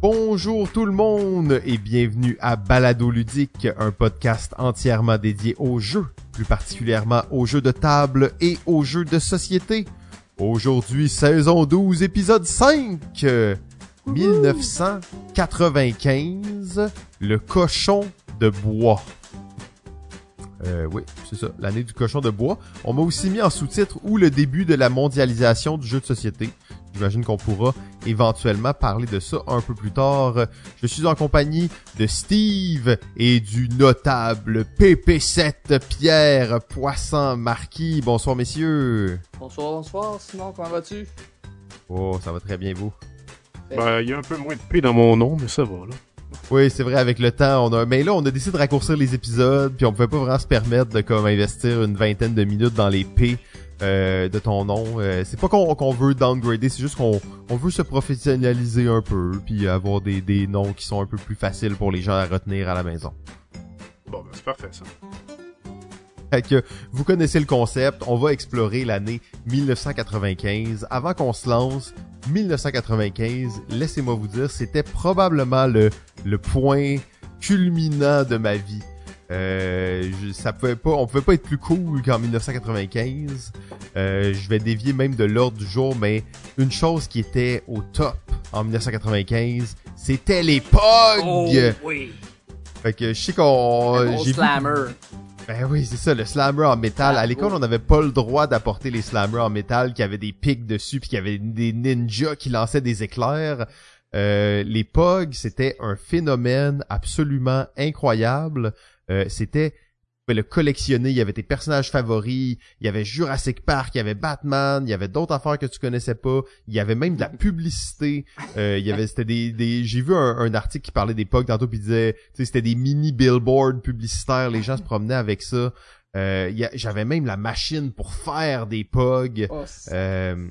Bonjour tout le monde et bienvenue à Balado Ludique, un podcast entièrement dédié aux jeux, plus particulièrement aux jeux de table et aux jeux de société. Aujourd'hui, saison 12, épisode 5, 1995, le cochon de bois. Euh, oui, c'est ça, l'année du cochon de bois. On m'a aussi mis en sous-titre ou le début de la mondialisation du jeu de société. J'imagine qu'on pourra éventuellement parler de ça un peu plus tard. Je suis en compagnie de Steve et du notable PP7 Pierre Poisson Marquis. Bonsoir messieurs. Bonsoir, bonsoir. Sinon, comment vas-tu? Oh, ça va très bien vous? Ben, il y a un peu moins de P dans mon nom, mais ça va, là. Oui, c'est vrai, avec le temps, on a, mais là, on a décidé de raccourcir les épisodes, puis on pouvait pas vraiment se permettre de comme investir une vingtaine de minutes dans les P euh, de ton nom. Euh, c'est pas qu'on veut downgrader, c'est juste qu'on on veut se professionnaliser un peu, puis avoir des, des noms qui sont un peu plus faciles pour les gens à retenir à la maison. Bon, ben, c'est parfait, ça. Fait que vous connaissez le concept, on va explorer l'année 1995. Avant qu'on se lance, 1995, laissez-moi vous dire, c'était probablement le, le point culminant de ma vie. Euh, je- ça pouvait pas, on pouvait pas être plus cool qu'en 1995. Euh, je vais dévier même de l'ordre du jour, mais une chose qui était au top en 1995, c'était les POG! Oh, oui. Fait que je sais qu'on... J'ai vu- slammer. ben oui, c'est ça, le slammer en métal. Ah, à l'école, oh. on n'avait pas le droit d'apporter les slammers en métal qui avaient des pics dessus puis qui avaient des ninjas qui lançaient des éclairs. Euh, les POG, c'était un phénomène absolument incroyable. Euh, c'était le collectionner, il y avait tes personnages favoris, il y avait Jurassic Park, il y avait Batman, il y avait d'autres affaires que tu connaissais pas, il y avait même de la publicité, euh, il y avait c'était des, des j'ai vu un, un article qui parlait des POG tantôt puis il disait tu sais c'était des mini billboards publicitaires, les gens se promenaient avec ça. Euh, il y a- j'avais même la machine pour faire des POG. Oh, Euh,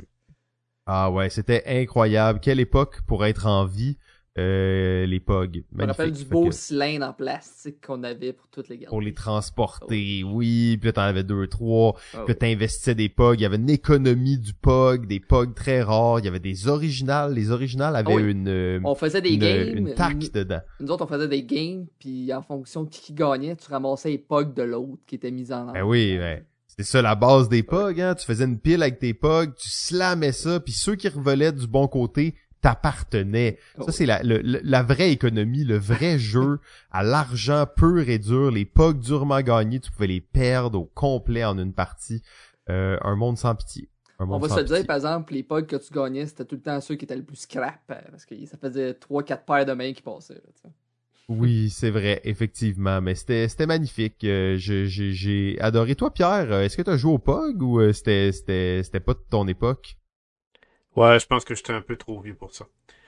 ah ouais, c'était incroyable. Quelle époque pour être en vie, euh, les POG. je me rappelle Magnifique. du beau que cylindre en plastique qu'on avait pour toutes les gardes. Pour les transporter, oui. Puis là, t'en avais deux, trois. Oh, Puis là, t'investissais des POG. Il y avait une économie du POG, des POG très rares. Il y avait des originales. Les originales avaient Ah oui. une, euh, On faisait des une, games. une tac Nous, dedans. nous autres, on faisait des games, puis en fonction de qui, qui gagnait, tu ramassais les pugs de l'autre qui était mis en Ben oui, ben, c'est ça la base des POG, hein. Tu faisais une pile avec tes POG, tu slammais ça, puis ceux qui revelaient du bon côté t'appartenaient. Oh. Ça, c'est la, le- la vraie économie, le vrai jeu à l'argent pur et dur. Les POG durement gagnés, tu pouvais les perdre au complet en une partie. Euh, un monde sans pitié. Un On monde va se dire, par exemple, les pugs que tu gagnais, c'était tout le temps ceux qui étaient le plus scrap, euh, parce que ça faisait 3-4 paires de mains qui passaient. tu. Oui, c'est vrai, effectivement. Mais c'était c'était magnifique. Euh, j'ai j'ai adoré. Toi, Pierre, euh, est-ce que t'as joué au POG ou euh, c'était c'était c'était pas de ton époque? Ouais, je pense que j'étais un peu trop vieux pour ça.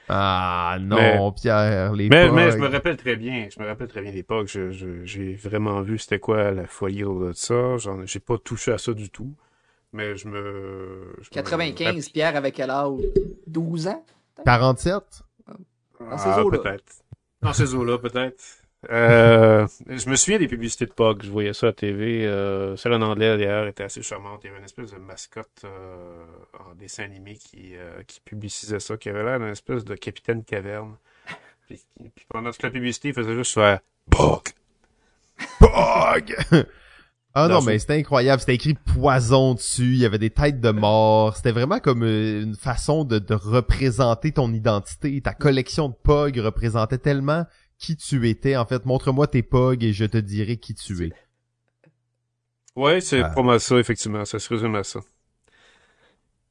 Ah non, Mais- Pierre, les Mais, mais je me rappelle très bien, je me rappelle très bien l'époque, je, je- j'ai vraiment vu c'était quoi la folie de ça, j'en, j'ai pas touché à ça du tout, mais je me... je me 95, Pierre avait quel âge? 12 ans? 47? Dans ces Ah, eaux-là. peut-être. Dans ces eaux-là, peut-être. Euh, je me souviens des publicités de POG, je voyais ça à la TV. Euh, celle en anglais, d'ailleurs, était assez charmante. Il y avait une espèce de mascotte euh, en dessin animé qui, euh, qui publicisait ça, qui avait l'air d'une espèce de capitaine caverne. Puis, puis pendant toute la publicité, il faisait juste faire POG. POG! ah non, ce- mais c'était incroyable. C'était écrit poison dessus. Il y avait des têtes de mort. C'était vraiment comme euh, une façon de, de représenter ton identité. Ta collection de POG représentait tellement qui tu étais. En fait, montre-moi tes POG et je te dirai qui tu es. Ouais, c'est Ah. pas mal ça, effectivement. Ça se résume à ça.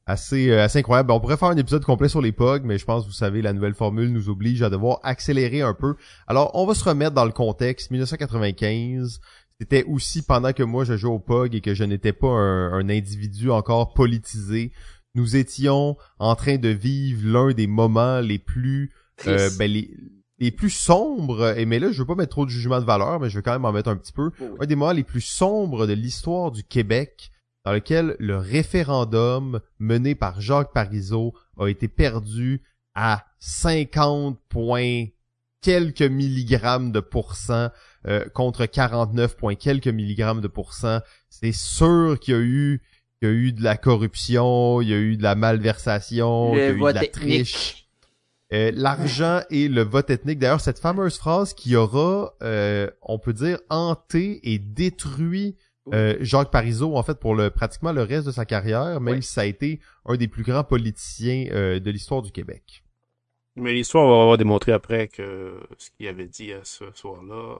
assez euh, assez incroyable. Ben, on pourrait faire un épisode complet sur les POG, mais je pense vous savez la nouvelle formule nous oblige à devoir accélérer un peu. Alors, on va se remettre dans le contexte 1995. C'était aussi pendant que moi je jouais au POG et que je n'étais pas un, un individu encore politisé. Nous étions en train de vivre l'un des moments les plus euh, ben, les, les plus sombres, et mais là je veux pas mettre trop de jugement de valeur, mais je vais quand même en mettre un petit peu oui. un des moments les plus sombres de l'histoire du Québec, dans lequel le référendum mené par Jacques Parizeau a été perdu à 50 points quelques milligrammes de pourcent euh, contre 49 points quelques milligrammes de pourcent. C'est sûr qu'il y a eu qu'il y a eu de la corruption, il y a eu de la malversation, il y a eu de la triche. Euh, l'argent et le vote ethnique. D'ailleurs, cette fameuse phrase qui aura, euh, on peut dire, hanté et détruit euh, Jacques Parizeau, en fait, pour le pratiquement le reste de sa carrière, même Oui. si ça a été un des plus grands politiciens euh, de l'histoire du Québec. Mais l'histoire va avoir démontré après que ce qu'il avait dit à ce soir-là,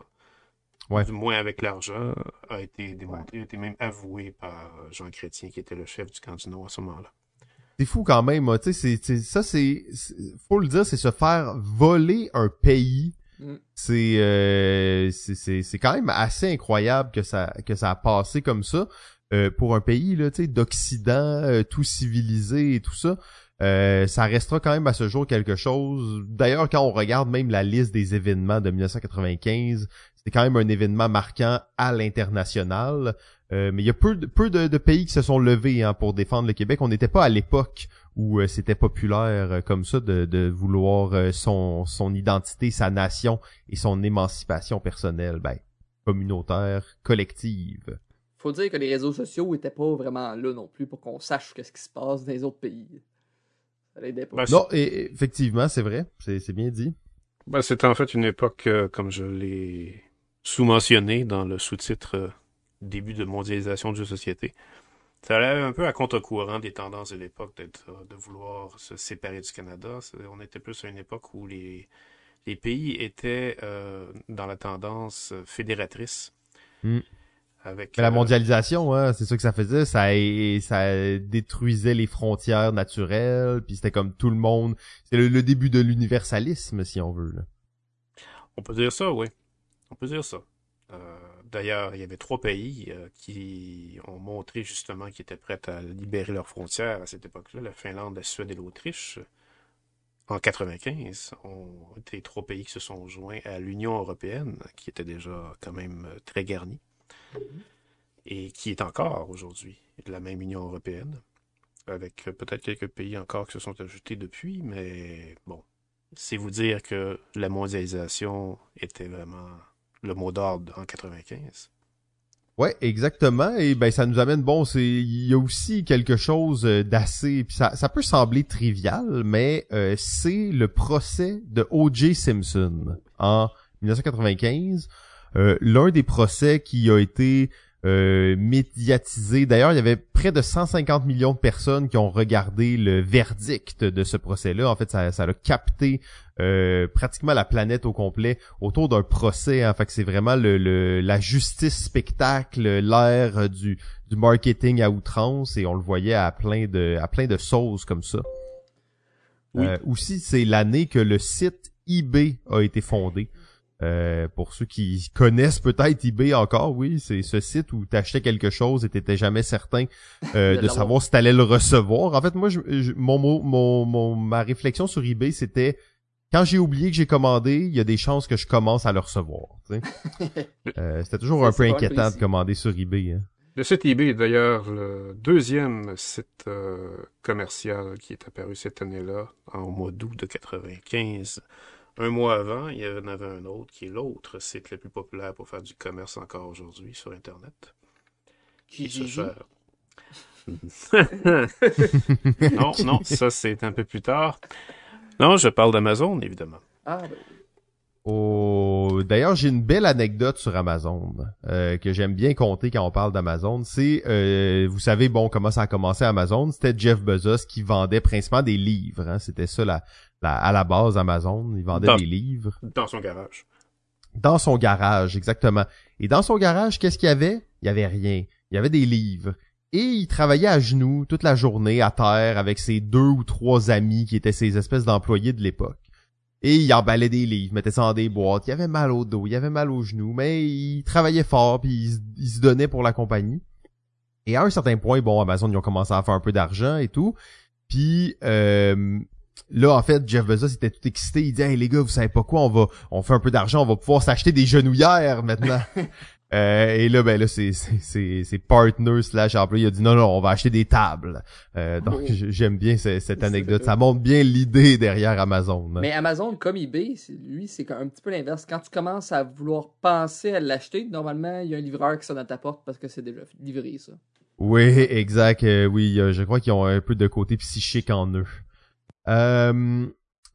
Ouais. du moins avec l'argent, a été démontré, a été même avoué par Jean Chrétien, qui était le chef du camp du à ce moment-là. C'est fou quand même, hein, tu sais, c'est- c'est- ça c'est, c'est- faut le dire, c'est se faire voler un pays. Mm. C'est, euh, c'est, c'est, c'est quand même assez incroyable que ça, que ça a passé comme ça euh, pour un pays là, tu sais, d'Occident, euh, tout civilisé et tout ça. Euh, ça restera quand même à ce jour quelque chose. D'ailleurs, quand on regarde même la liste des événements de 1995, c'était quand même un événement marquant à l'international. Euh, mais il y a peu de, peu de, de pays qui se sont levés hein, pour défendre le Québec. On n'était pas à l'époque où euh, c'était populaire euh, comme ça de, de vouloir euh, son, son identité, sa nation et son émancipation personnelle, ben, communautaire, collective. Faut dire que les réseaux sociaux étaient pas vraiment là non plus pour qu'on sache qu'est-ce qui se passe dans les autres pays. Ça. Ben, Non, et, effectivement, c'est vrai, c'est c'est bien dit. Ben, c'était en fait une époque, euh, comme je l'ai sous-mentionné dans le sous-titre euh, Début de mondialisation de société. Ça allait un peu à contre-courant des tendances de l'époque de vouloir se séparer du Canada. On était plus à une époque où les, les pays étaient euh, dans la tendance fédératrice. Mm. Avec, Mais la euh, mondialisation, hein, c'est ça que ça faisait, ça, ça détruisait les frontières naturelles, puis c'était comme tout le monde, c'est le, le début de l'universalisme, si on veut. Là. On peut dire ça, oui. On peut dire ça. D'ailleurs, il y avait trois pays euh, qui ont montré justement qu'ils étaient prêts à libérer leurs frontières à cette époque-là. La Finlande, la Suède et l'Autriche, en 95, ont été trois pays qui se sont joints à l'Union européenne, qui était déjà quand même euh, très garnie, et qui est encore aujourd'hui de la même Union européenne, avec euh, peut-être quelques pays encore qui se sont ajoutés depuis, mais bon, c'est vous dire que la mondialisation était vraiment le mot d'ordre en 95. Ouais, exactement. Et ben ça nous amène bon, c'est il y a aussi quelque chose euh, d'assez ça ça peut sembler trivial, mais euh, c'est le procès de O.J. Simpson en 1995, Euh, l'un des procès qui a été euh, médiatisé. D'ailleurs, il y avait près de 150 millions de personnes qui ont regardé le verdict de ce procès-là. En fait, ça, ça a capté euh, pratiquement la planète au complet autour d'un procès. En fait, que c'est vraiment le, le- la justice spectacle, l'ère du, du marketing à outrance, et on le voyait à plein de à plein de sauces comme ça. Oui. Euh, aussi, c'est l'année que le site eBay a été fondé. Euh, pour ceux qui connaissent peut-être eBay encore, oui, c'est ce site où tu achetais quelque chose et t'étais jamais certain euh, De savoir si t'allais le recevoir. En fait, moi, je, je- mon, mot- mon, mon, ma réflexion sur eBay, c'était quand j'ai oublié que j'ai commandé, il y a des chances que je commence à le recevoir. tu sais. Euh, c'était toujours un peu inquiétant précis. de commander sur eBay. hein. Le site eBay est d'ailleurs le deuxième site euh, commercial qui est apparu cette année-là, en mois d'août de 95. Un mois avant, il y en avait un autre qui est l'autre site le plus populaire pour faire du commerce encore aujourd'hui sur Internet. Qui se non, non, ça c'est un peu plus tard. Non, je parle d'Amazon, évidemment. Ah, ben, Oh, d'ailleurs, j'ai une belle anecdote sur Amazon euh, que j'aime bien compter quand on parle d'Amazon. C'est, euh, vous savez, bon, comment ça a commencé Amazon? C'était Jeff Bezos qui vendait principalement des livres. hein. C'était ça la, la- à la base Amazon. Il vendait Dans- des livres Dans son garage. dans son garage, exactement. Et dans son garage, qu'est-ce qu'il y avait? Il y avait rien. Il y avait des livres. Et il travaillait à genoux toute la journée à terre avec ses deux ou trois amis qui étaient ses espèces d'employés de l'époque. Et il emballait des livres, mettait ça dans des boîtes. Il avait mal au dos, il avait mal aux genoux, mais il travaillait fort puis il, se- il se donnait pour la compagnie. Et à un certain point, bon, Amazon, ils ont commencé à faire un peu d'argent et tout. Puis euh, là, en fait, Jeff Bezos était tout excité. Il dit, hey les gars, vous savez pas quoi, on va, on fait un peu d'argent, on va pouvoir s'acheter des genouillères maintenant. Euh, et là, ben là, c'est c'est c'est c'est partner slash employé. Il a dit non non, on va acheter des tables. Euh, donc j'aime bien ce- cette anecdote. Ça montre bien l'idée derrière Amazon. hein. Mais Amazon, comme eBay, c'est- lui, c'est un petit peu l'inverse. Quand tu commences à vouloir penser à l'acheter, normalement, il y a un livreur qui sonne à ta porte parce que c'est déjà livré, ça. Oui, exact. euh, oui, euh, je crois qu'ils ont un peu de côté psychique en eux. Euh,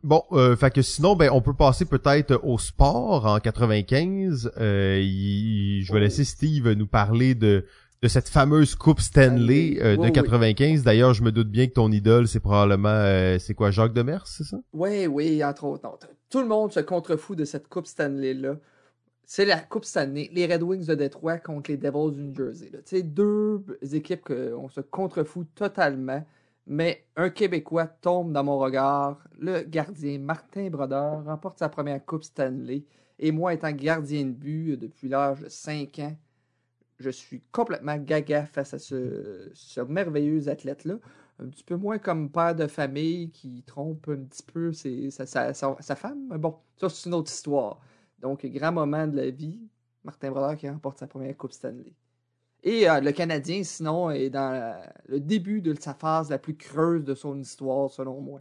Bon, euh, fait que sinon, ben, on peut passer peut-être au sport en 95. Euh, il- je vais Oh. laisser Steve nous parler de de cette fameuse coupe Stanley euh, de Oui, oui. 95. D'ailleurs, je me doute bien que ton idole, c'est probablement, euh, c'est quoi, Jacques Demers, c'est ça? Oui, oui, entre autres. Tout le monde se contrefout de cette Coupe Stanley-là. C'est la Coupe Stanley, les Red Wings de Détroit contre les Devils du New Jersey. sais, deux équipes qu'on se contrefout totalement. Mais un Québécois tombe dans mon regard. Le gardien Martin Brodeur remporte sa première Coupe Stanley. Et moi, étant gardien de but depuis l'âge de 5 ans, je suis complètement gaga face à ce, merveilleux athlète-là. Un petit peu moins comme père de famille qui trompe un petit peu sa- sa femme. Mais bon, ça, c'est une autre histoire. Donc, grand moment de la vie. Martin Brodeur qui remporte sa première Coupe Stanley. Et euh, le Canadien, sinon, est dans la- le début de sa phase la plus creuse de son histoire, selon moi.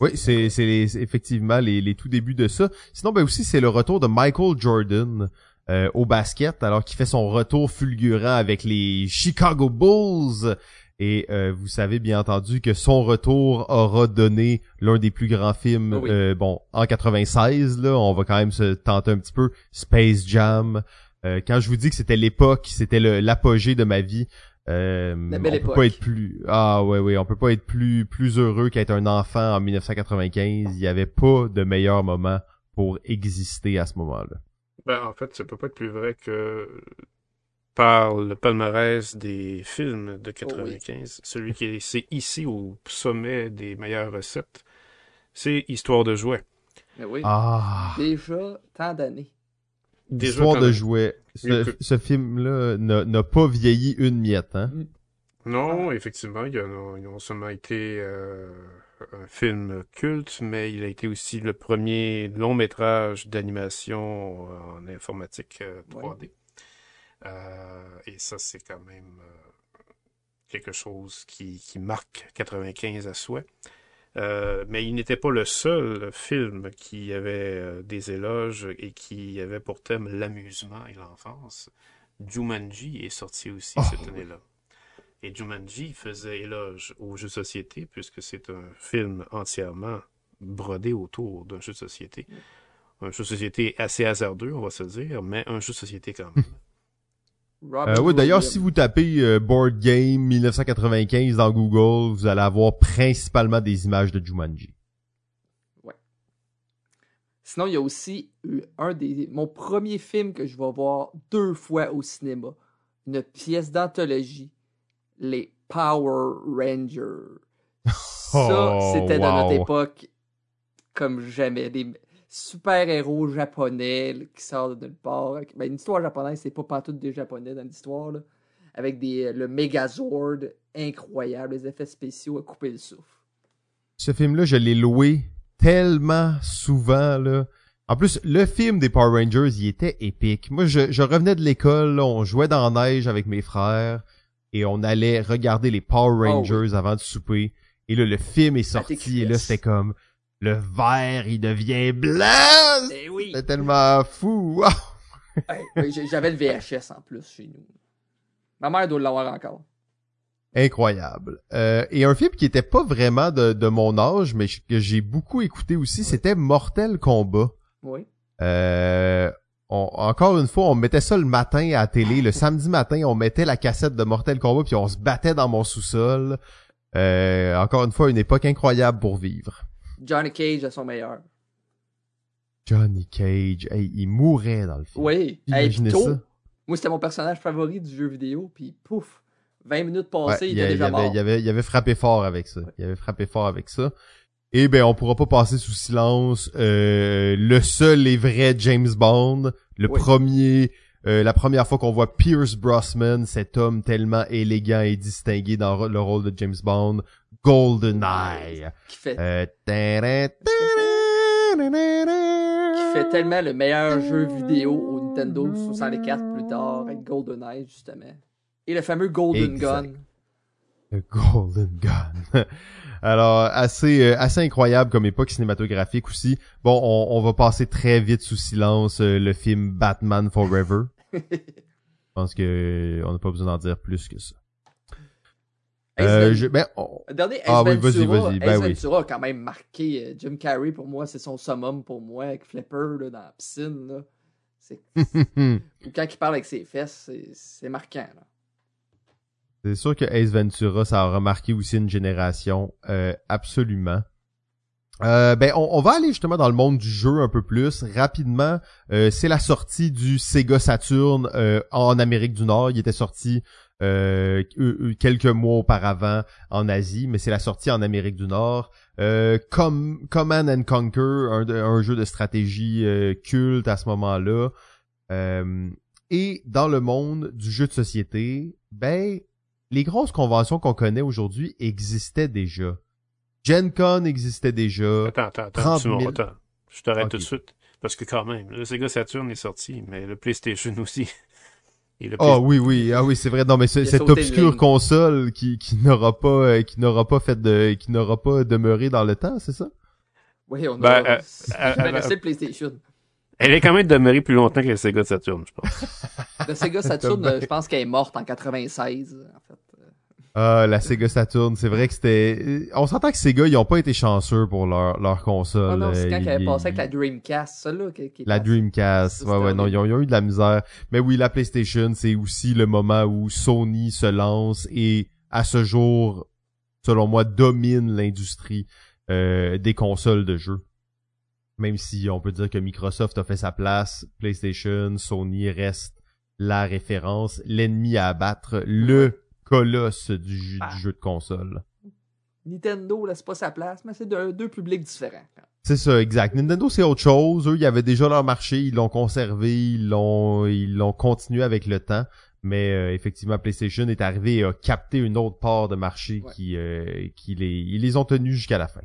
Oui, c'est c'est les- c'est effectivement les, les tout débuts de ça. Sinon, ben aussi, c'est le retour de Michael Jordan euh, au basket, alors qu'il fait son retour fulgurant avec les Chicago Bulls. Et euh, vous savez bien entendu que son retour aura donné l'un des plus grands films, Ah oui. euh, bon, en 96, là, on va quand même se tenter un petit peu, Space Jam. Euh, quand je vous dis que c'était l'époque, c'était l'apogée de ma vie, euh, La on belle peut époque. pas être plus ah ouais ouais on peut pas être plus plus heureux qu'être un enfant en 1995 il y avait pas de meilleur moment pour exister à ce moment-là Ben, en fait, ça peut pas être plus vrai que par le palmarès des films de 95, celui qui est c'est ici au sommet des meilleures recettes, c'est Histoire de jouets. Mais oui, ah déjà tant d'années. Déjà, Histoire de même. jouet ce, ce film-là n'a n'a pas vieilli une miette hein Non, effectivement, il a non, seulement été euh, un film culte, mais il a été aussi le premier long métrage d'animation en informatique euh, 3D. Euh, et ça, c'est quand même euh, quelque chose qui, qui marque 95 à souhait. Euh, mais il n'était pas le seul film qui avait euh, des éloges et qui avait pour thème l'amusement et l'enfance. Jumanji est sorti aussi Oh, cette année-là. Et Jumanji faisait éloge aux jeux de société puisque c'est un film entièrement brodé autour d'un jeu de société. Un jeu de société assez hasardeux, on va se dire, mais un jeu de société quand même. Euh, ouais, d'ailleurs, si vous tapez euh, Board Game 1995 dans Google, vous allez avoir principalement des images de Jumanji. Sinon, il y a aussi eu un des mon premier film que je vais voir deux fois au cinéma. Une pièce d'anthologie, les Power Rangers. Ça, Oh, c'était dans notre wow. époque comme jamais. Des super-héros japonais là, qui sortent de nulle part. Ben, une histoire japonaise, c'est pas partout des japonais dans l'histoire. Avec des, le Megazord incroyable, les effets spéciaux à couper le souffle. Ce film-là, je l'ai loué tellement souvent, là. En plus, le film des Power Rangers, il était épique. Moi, je, je revenais de l'école, on jouait dans la neige avec mes frères et on allait regarder les Power Oh, Rangers avant de souper. Et là, le film est sorti et là, c'était comme le vert, il devient blanc! Eh oui! C'était tellement fou! J'avais le VHS en plus chez nous. Ma mère doit l'avoir encore. Incroyable. Euh, et un film qui était pas vraiment de, de mon âge, mais que j'ai beaucoup écouté aussi, c'était Mortel Kombat. Oui. Euh, on- encore une fois, on mettait ça le matin à la télé. Le samedi matin, on mettait la cassette de Mortel Kombat puis on se battait dans mon sous-sol. Euh, encore une fois, une époque incroyable pour vivre. Johnny Cage à son meilleur. Johnny Cage, hey, il mourait dans le film. Oui. Imaginez tôt, ça. Moi, c'était mon personnage favori du jeu vidéo, puis pouf, 20 minutes Ouais, passées, il il, était il déjà avait, mort. il, avait, il avait frappé fort avec ça. Il avait frappé fort avec ça. Et ben, on pourra pas passer sous silence euh, le seul et vrai James Bond, le Oui. premier, euh, la première fois qu'on voit Pierce Brosnan, cet homme tellement élégant et distingué dans le rôle de James Bond, GoldenEye. Qui fait, Euh, tadam, qui fait tellement le meilleur jeu vidéo au Nintendo 64 plus tard, avec GoldenEye, justement. Et le fameux Golden Exact. Gun. Le Golden Gun. Alors, assez euh, assez incroyable comme époque cinématographique aussi. Bon, on, on va passer très vite sous silence euh, le film Batman Forever. Je pense que euh, on n'a pas besoin d'en dire plus que ça. Euh, je, ben, on- dernier Ace Ah oui, Ventura, vas-y, vas-y, ben Ace oui. Ventura a quand même marqué euh, Jim Carrey pour moi, c'est son summum pour moi avec Flipper là, dans la piscine. Là. C'est... Quand il parle avec ses fesses, c'est, c'est marquant. Là. C'est sûr que Ace Ventura, ça a remarqué aussi une génération, euh, absolument. Euh, ben, on, on va aller justement dans le monde du jeu un peu plus rapidement. Euh, c'est la sortie du Sega Saturn euh, en Amérique du Nord. Il était sorti euh, euh, euh, quelques mois auparavant en Asie, mais c'est la sortie en Amérique du Nord. Euh, Com- Command and Conquer, un, jeu de stratégie euh, culte à ce moment-là. Euh, et dans le monde du jeu de société, ben les grosses conventions qu'on connaît aujourd'hui existaient déjà. Gen Con existait déjà. Attends, attends, attends, 30 Simon, 000. attends. Je t'arrête tout de suite. Parce que quand même, le Sega Saturn est sorti, mais le PlayStation aussi. Ah oui, oui, ah oui, c'est vrai. Non, mais cette obscure console qui, qui n'aura pas, euh, qui n'aura pas fait de, qui n'aura pas demeuré dans le temps, c'est ça? Oui, on Ben, a. euh, c'est euh, euh, le PlayStation. Elle est quand même demeurée plus longtemps que le Sega Saturn, je pense. Le Sega Saturn, Ben. euh, je pense qu'elle est morte en 96. En fait. Ah, la Sega Saturn, c'est vrai que c'était, euh, on s'entend que Sega, ils ont pas été chanceux pour leur, leur console. Ah non, c'est euh, quand ils- elle avait passé ils- avec la Dreamcast, celle-là. Qui, qui est La passée. Dreamcast, Ça, ouais, ouais, non, ils ont, ils ont eu de la misère. Mais oui, la PlayStation, c'est aussi le moment où Sony se lance et, à ce jour, selon moi, domine l'industrie euh, des consoles de jeux. Même si on peut dire que Microsoft a fait sa place, PlayStation, Sony reste la référence, l'ennemi à abattre, le colosse du, jeu- Ah. du jeu de console. Nintendo laisse pas sa place, mais c'est de- deux publics différents. C'est ça, exact. Nintendo, c'est autre chose. Eux, ils avaient déjà leur marché, ils l'ont conservé, ils l'ont, ils l'ont continué avec le temps. Mais euh, effectivement, PlayStation est arrivé et a capté une autre part de marché Ouais. qui, euh, qui les, ils les ont tenus jusqu'à la fin.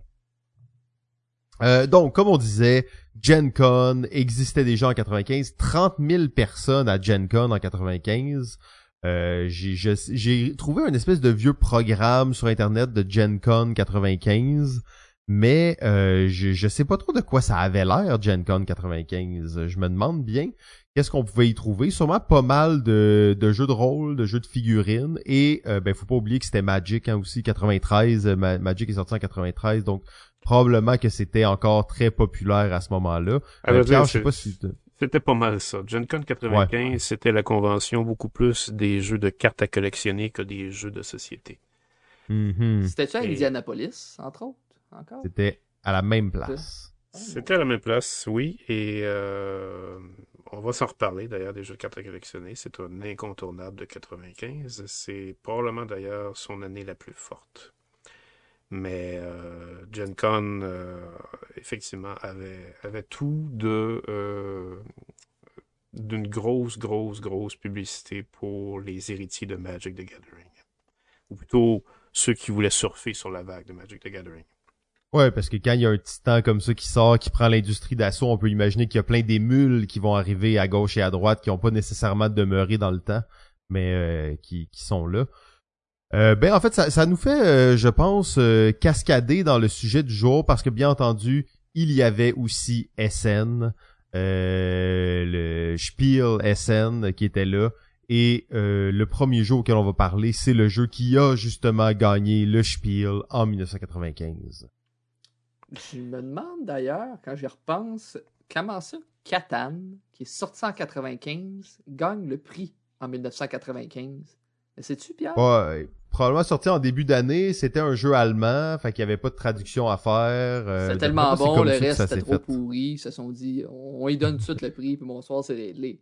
Euh, donc, comme on disait, Gen Con existait déjà en 95. 30 000 personnes à Gen Con en 95. Euh, j'ai trouvé un espèce de vieux programme sur Internet de Gen Con 95. Mais euh, je, je sais pas trop de quoi ça avait l'air, Gen Con 95. Je me demande bien qu'est-ce qu'on pouvait y trouver. Sûrement pas mal de, de jeux de rôle, de jeux de figurines. Et euh, ben faut pas oublier que c'était Magic hein, aussi, 93. Euh, Ma- Magic est sorti en 93, donc probablement que c'était encore très populaire à ce moment-là. Euh, vrai Pierre, dire, je sais pas si... C'était pas mal ça. Gen Con 95, c'était la convention beaucoup plus des jeux de cartes à collectionner que des jeux de société. Mhm. C'était-tu à Et- Indianapolis, entre autres, encore? C'était à la même place. C'était à la même place, oui, et euh, on va s'en reparler d'ailleurs des jeux de cartes à collectionner. C'est un incontournable de 95. C'est probablement d'ailleurs son année la plus forte. Mais euh, Gen Con, euh, effectivement, avait, avait tout de euh, d'une grosse, grosse, grosse publicité pour les héritiers de Magic the Gathering. Ou plutôt ceux qui voulaient surfer sur la vague de Magic the Gathering. Ouais, parce que quand il y a un titan comme ça qui sort, qui prend l'industrie d'assaut, on peut imaginer qu'il y a plein d'émules qui vont arriver à gauche et à droite, qui ont pas nécessairement demeuré dans le temps, mais euh, qui, qui sont là. Euh, ben en fait, ça, ça nous fait, euh, je pense, euh, cascader dans le sujet du jour, parce que bien entendu, il y avait aussi SN, le Spiel SN qui était là. Et le premier jeu auquel on va parler, c'est le jeu qui a justement gagné le Spiel en 1995. Je me demande d'ailleurs, quand j'y repense, comment ça, Catan, qui est sorti en 95, gagne le prix en 1995. Mais sais-tu, Pierre? Ouais, probablement sorti en début d'année, c'était un jeu allemand, fait qu'il y avait pas de traduction à faire. euh, C'était tellement bon, le reste c'était trop fait. pourri. Ils se sont dit, on, lui donne tout de suite le prix, puis bonsoir, c'est réglé.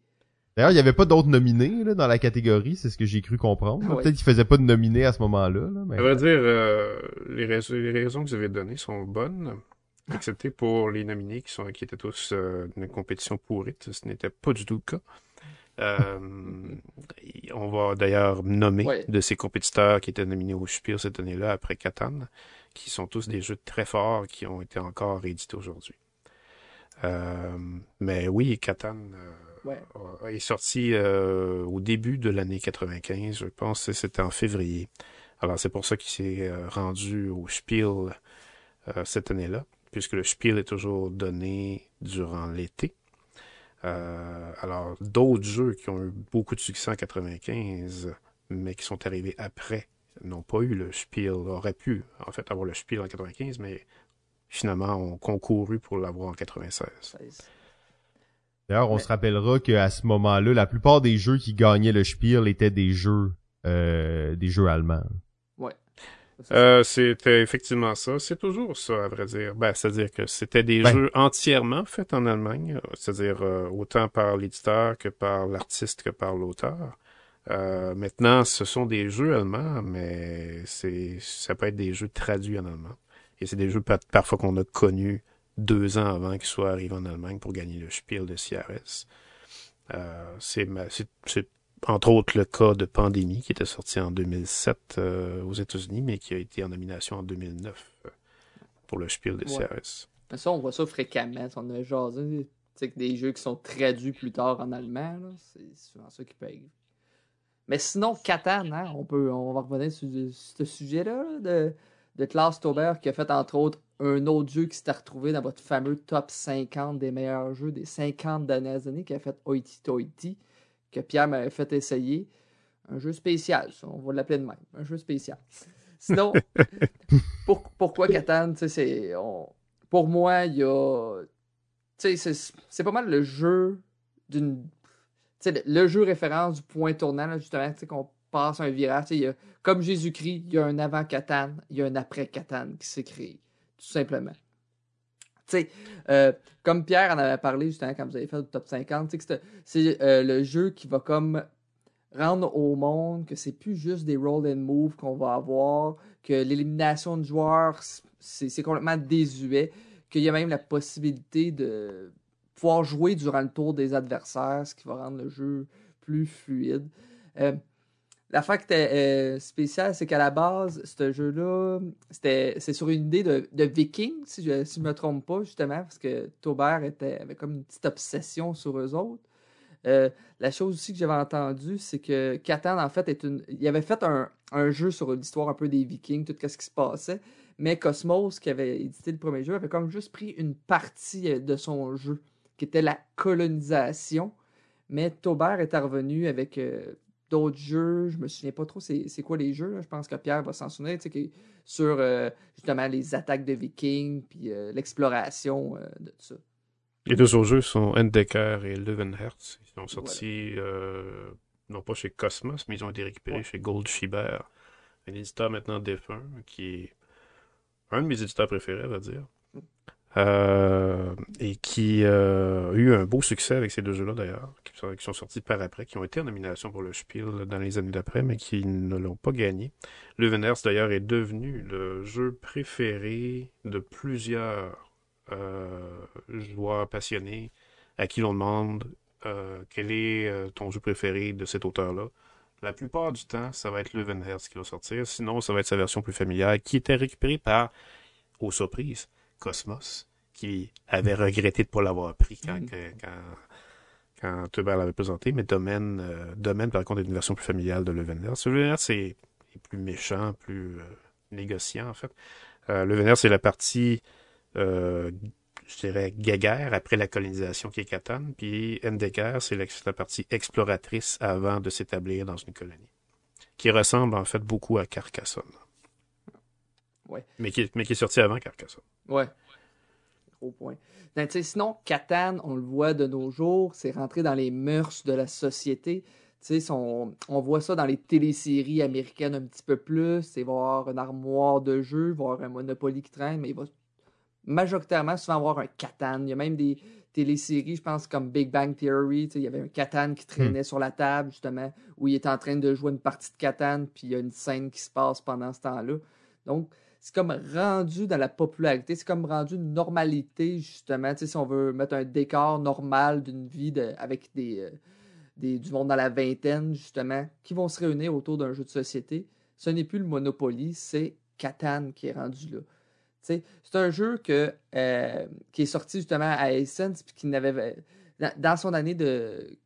D'ailleurs, il y avait pas d'autres nominés là, dans la catégorie, c'est ce que j'ai cru comprendre. Ouais. Peut-être qu'ils faisaient pas de nominés à ce moment-là. Là, mais... À vrai dire, euh, les, raisons, les raisons que vous avez données sont bonnes, excepté pour les nominés qui, sont, qui étaient tous euh, d'une compétition pourrite. Ce n'était pas du tout le cas. Euh, on va d'ailleurs nommer Ouais. de ces compétiteurs qui étaient nominés au Spiel cette année-là après Catan, qui sont tous des jeux très forts qui ont été encore réédités aujourd'hui. Euh, mais oui, Catan euh, Ouais. est sorti euh, au début de l'année 95, je pense que c'était en février. Alors c'est pour ça qu'il s'est rendu au Spiel cette année-là, puisque le Spiel est toujours donné durant l'été. Euh, alors d'autres jeux qui ont eu beaucoup de succès en 95, mais qui sont arrivés après n'ont pas eu le Spiel, auraient pu en fait avoir le Spiel en 95, mais finalement ont concouru pour l'avoir en 96. D'ailleurs, on Mais- se rappellera qu'à ce moment-là, la plupart des jeux qui gagnaient le Spiel étaient des jeux euh, des jeux allemands. Euh, c'était effectivement ça. C'est toujours ça, à vrai dire. Ben, c'est-à-dire que c'était des Ben. jeux entièrement faits en Allemagne, euh, c'est-à-dire euh, autant par l'éditeur que par l'artiste que par l'auteur. Euh, maintenant, ce sont des jeux allemands, mais c'est ça peut être des jeux traduits en allemand. Et c'est des jeux pa- parfois qu'on a connus deux ans avant qu'ils soient arrivés en Allemagne pour gagner le Spiel de CRS. Euh, c'est ma- c'est- c'est entre autres le cas de Pandémie qui était sorti en 2007 euh, aux États-Unis, mais qui a été en nomination en 2009 euh, pour le Spiel de Ouais. CRS. Mais ça, on voit ça fréquemment. On a jasé, que des jeux qui sont traduits plus tard en allemand, c'est souvent ça qui peut arriver. Mais sinon, Catan, hein, on, peut, on va revenir sur, sur ce sujet-là là, de, de Klaus Tauber qui a fait entre autres un autre jeu qui s'était retrouvé dans votre fameux top 50 des meilleurs jeux des 50 dernières années, qui a fait Hoity Toity, que Pierre m'avait fait essayer. Un jeu spécial, ça, on va l'appeler de même. Un jeu spécial. Sinon, pour- pourquoi Catan, c'est. Pour moi, il y a. C'est- c'est pas mal le jeu d'une. Le, le jeu référence du point tournant, là, justement, qu'on passe un virage. Y a- comme Jésus-Christ, il y a un avant Catan, il y a un après Catan qui s'est créé. Tout simplement. Sais, euh, comme Pierre en avait parlé justement quand vous avez fait le top 50, tu sais, que c'est- euh, le jeu qui va comme rendre au monde que c'est plus juste des roll and move qu'on va avoir, que l'élimination de joueurs, c'est c'est complètement désuet, qu'il y a même la possibilité de pouvoir jouer durant le tour des adversaires, ce qui va rendre le jeu plus fluide. Euh, Qui était euh, spéciale, c'est qu'à la base, ce jeu-là, c'est sur une idée de, viking, si je ne me trompe pas, justement, parce que Taubert était, avait comme une petite obsession sur eux autres. Euh, la chose aussi que j'avais entendue, c'est que Catan, en fait, est. Il avait fait un, jeu sur l'histoire un peu des Vikings, tout ce qui se passait. Mais Cosmos, qui avait édité le premier jeu, avait comme juste pris une partie euh, de son jeu, qui était la colonisation. Mais Taubert est revenu avec euh, d'autres jeux. Je me souviens pas trop c'est quoi les jeux. là. Je pense que Pierre va s'en souvenir. tu sais, que- sur euh, justement les attaques de Vikings, puis euh, l'exploration euh, de tout ça. Les deux autres jeux sont Endecker et Löwenherz. Ils sont sortis, non pas chez Cosmos, mais ils ont été récupérés Ouais. chez Gold Schieber, un éditeur maintenant défunt, qui est un de mes éditeurs préférés, à dire. Euh, et qui euh, a eu un beau succès avec ces deux jeux-là, d'ailleurs, qui sont, sortis par après, qui ont été en nomination pour le Spiel dans les années d'après, mais qui ne l'ont pas gagné. Löwenherz, d'ailleurs, est devenu le jeu préféré de plusieurs euh, joueurs passionnés à qui l'on demande euh, quel est ton jeu préféré de cet auteur-là. La plupart du temps, ça va être Löwenherz qui va sortir. Sinon, ça va être sa version plus familiale, qui était récupérée par, aux surprises, Cosmos, qui avait regretté de ne pas l'avoir pris quand, que- quand, quand l'avait présenté. Mais Domaine, euh, Domaine, par contre, est une version plus familiale de Löwenherz. Löwenherz, c'est est plus méchant, plus euh, négociant, en fait. Euh, Löwenherz, c'est la partie euh, je dirais, guéguerre après la colonisation qui est puis Endecker, c'est la, la partie exploratrice avant de s'établir dans une colonie, qui ressemble en fait beaucoup à Carcassonne. Ouais. Mais qui, mais qui est sorti avant Carcassonne. Ouais. Gros point. Ben, sinon, Catan, on le voit de nos jours, c'est rentré dans les mœurs de la société. On, on voit ça dans les téléséries américaines un petit peu plus. Il va y avoir une armoire de jeux, il va y avoir un Monopoly qui traîne, mais il va majoritairement souvent avoir un Catan. Il y a même des téléséries, je pense, comme Big Bang Theory. Il y avait un Catan qui traînait sur la table, justement, où il est en train de jouer une partie de Catan, puis il y a une scène qui se passe pendant ce temps-là. Donc, c'est comme rendu dans la popularité, c'est comme rendu une normalité, justement. Si on veut mettre un décor normal d'une vie avec des, euh, des, du monde dans la vingtaine, justement, qui vont se réunir autour d'un jeu de société, ce n'est plus le Monopoly, c'est Catan qui est rendu là. C'est un jeu que, euh, qui est sorti justement à Essence, puis qui n'avait. Dans, dans son année de.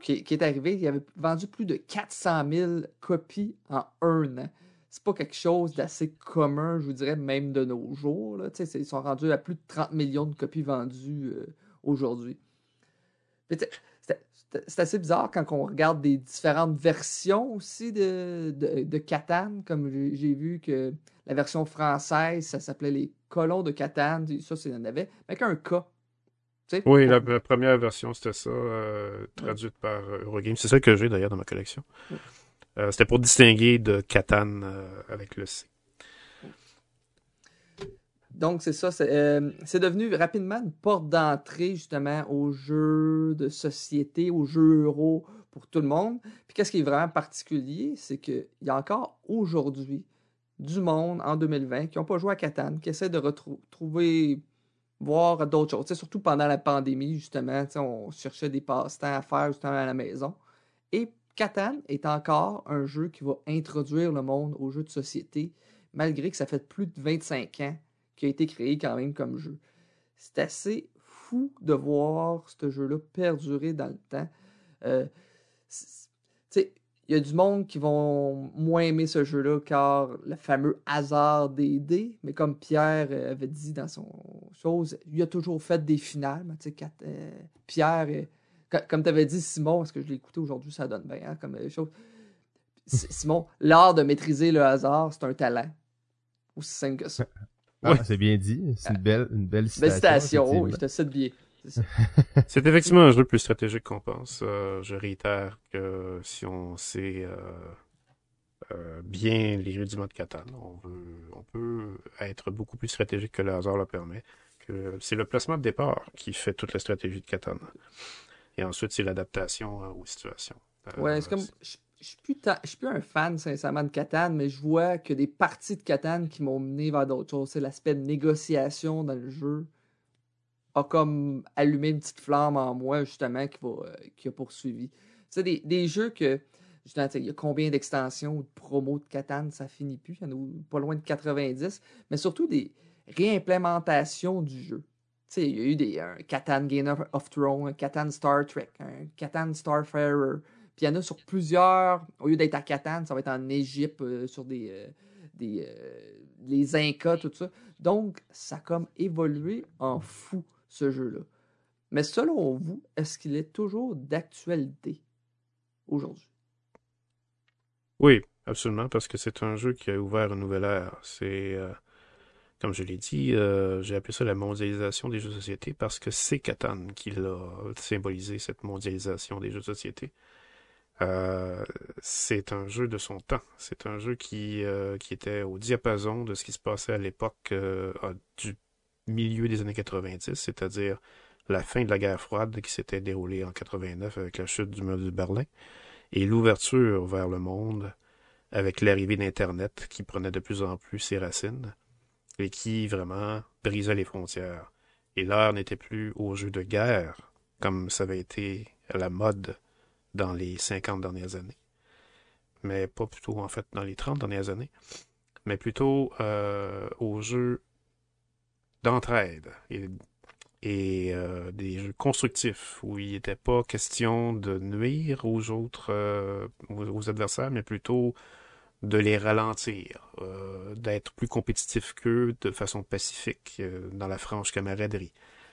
Qui, qui est arrivé, il avait vendu plus de 400 000 copies en un an c'est pas quelque chose d'assez commun, je vous dirais, même de nos jours. Là. Ils sont rendus à plus de 30 millions de copies vendues euh, aujourd'hui. Mais c'est assez bizarre quand on regarde des différentes versions aussi de, de, de Catane, comme j'ai vu que la version française, ça s'appelait les colons de Catane, ça, c'est en avait, avec un K. oui, la, première version, c'était ça, euh, traduite par euh, Eurogame. C'est ça que j'ai d'ailleurs dans ma collection. Euh, c'était pour distinguer de Catane avec le C. Donc, c'est ça. Euh, c'est devenu rapidement une porte d'entrée, justement, aux jeux de société, aux jeux euro pour tout le monde. Puis, qu'est-ce qui est vraiment particulier, c'est qu'il y a encore aujourd'hui du monde en 2020 qui n'ont pas joué à Catan, qui essaient de retrouver, voir d'autres choses. surtout pendant la pandémie, justement, on cherchait des passe-temps à faire justement à la maison. Et Catan est encore un jeu qui va introduire le monde aux jeux de société, malgré que ça fait plus de 25 ans qui a été créé quand même comme jeu. C'est assez fou de voir ce jeu-là perdurer dans le temps. Euh, il y a du monde qui vont moins aimer ce jeu-là car le fameux hasard des dés, mais comme Pierre euh, avait dit dans son chose, il a toujours fait des finales. Euh, Pierre, comme tu avais dit, Simon, parce que je l'ai écouté aujourd'hui, ça donne bien hein, comme chose. Simon, l'art de maîtriser le hasard, c'est un talent. Aussi simple que ça. Ah, c'est bien dit. C'est une belle, une belle citation. Belle citation, je te cite bien. C'est effectivement un jeu plus stratégique qu'on pense. Euh, je réitère que si on sait euh, euh, bien les rudiments de Catan, on, on peut être beaucoup plus stratégique que le hasard le permet. C'est le placement de départ qui fait toute la stratégie de Catan. Et ensuite, c'est l'adaptation aux situations. ouais, c'est comme je suis plus, suis plus un fan, sincèrement, de Catan, mais je vois que des parties de Catan qui m'ont mené vers d'autres choses. C'est l'aspect de négociation dans le jeu a comme allumé une petite flamme en moi, justement, qui, va, euh, qui a poursuivi. C'est des, des jeux que, il y a combien d'extensions ou de promos de Catan, ça finit plus. Il y en a pas loin de 90, mais surtout des réimplémentations du jeu. Il y a eu des, un Catan Game of Thrones, un Catan Star Trek, un Catan Starfarer, puis il y en a sur plusieurs. Au lieu d'être à Catane, ça va être en Égypte, euh, sur des. Euh, des euh, les Incas, tout ça. Donc, ça a comme évolué en fou, ce jeu-là. Mais selon vous, est-ce qu'il est toujours d'actualité aujourd'hui? Oui, absolument, parce que c'est un jeu qui a ouvert une nouvelle ère. C'est, comme je l'ai dit, j'ai appelé ça la mondialisation des jeux de société parce que c'est Catan qui l'a symbolisé, cette mondialisation des jeux de société. Euh, c'est un jeu de son temps. C'est un jeu qui, euh, qui était au diapason de ce qui se passait à l'époque euh, du milieu des années 90, c'est-à-dire la fin de la guerre froide qui s'était déroulée en 89 avec la chute du mur de Berlin et l'ouverture vers le monde avec l'arrivée d'Internet qui prenait de plus en plus ses racines et qui vraiment brisait les frontières. Et l'heure n'était plus au jeu de guerre comme ça avait été la mode dans les 50 dernières années. Mais pas plutôt, en fait, dans les 30 dernières années. Mais plutôt euh, aux jeux d'entraide et, et euh, des jeux constructifs où il n'était pas question de nuire aux autres, euh, aux, adversaires, mais plutôt de les ralentir, d'être plus compétitif qu'eux de façon pacifique, dans la franche camaraderie.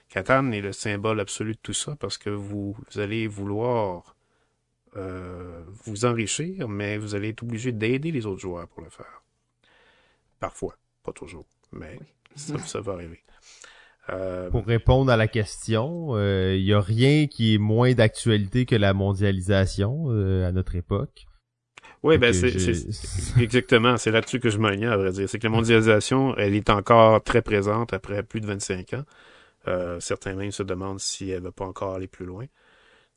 Catan est le symbole absolu de tout ça parce que vous allez vouloir euh, vous enrichir, mais vous allez être obligé d'aider les autres joueurs pour le faire. Parfois, pas toujours, mais ça, va arriver. Euh, pour répondre à la question, il euh, n'y a rien qui est moins d'actualité que la mondialisation à notre époque. Oui, ben c'est exactement, c'est là-dessus que je m'aligne à vrai dire. C'est que la mondialisation, elle est encore très présente après plus de 25 ans. certains même se demandent si elle va pas encore aller plus loin.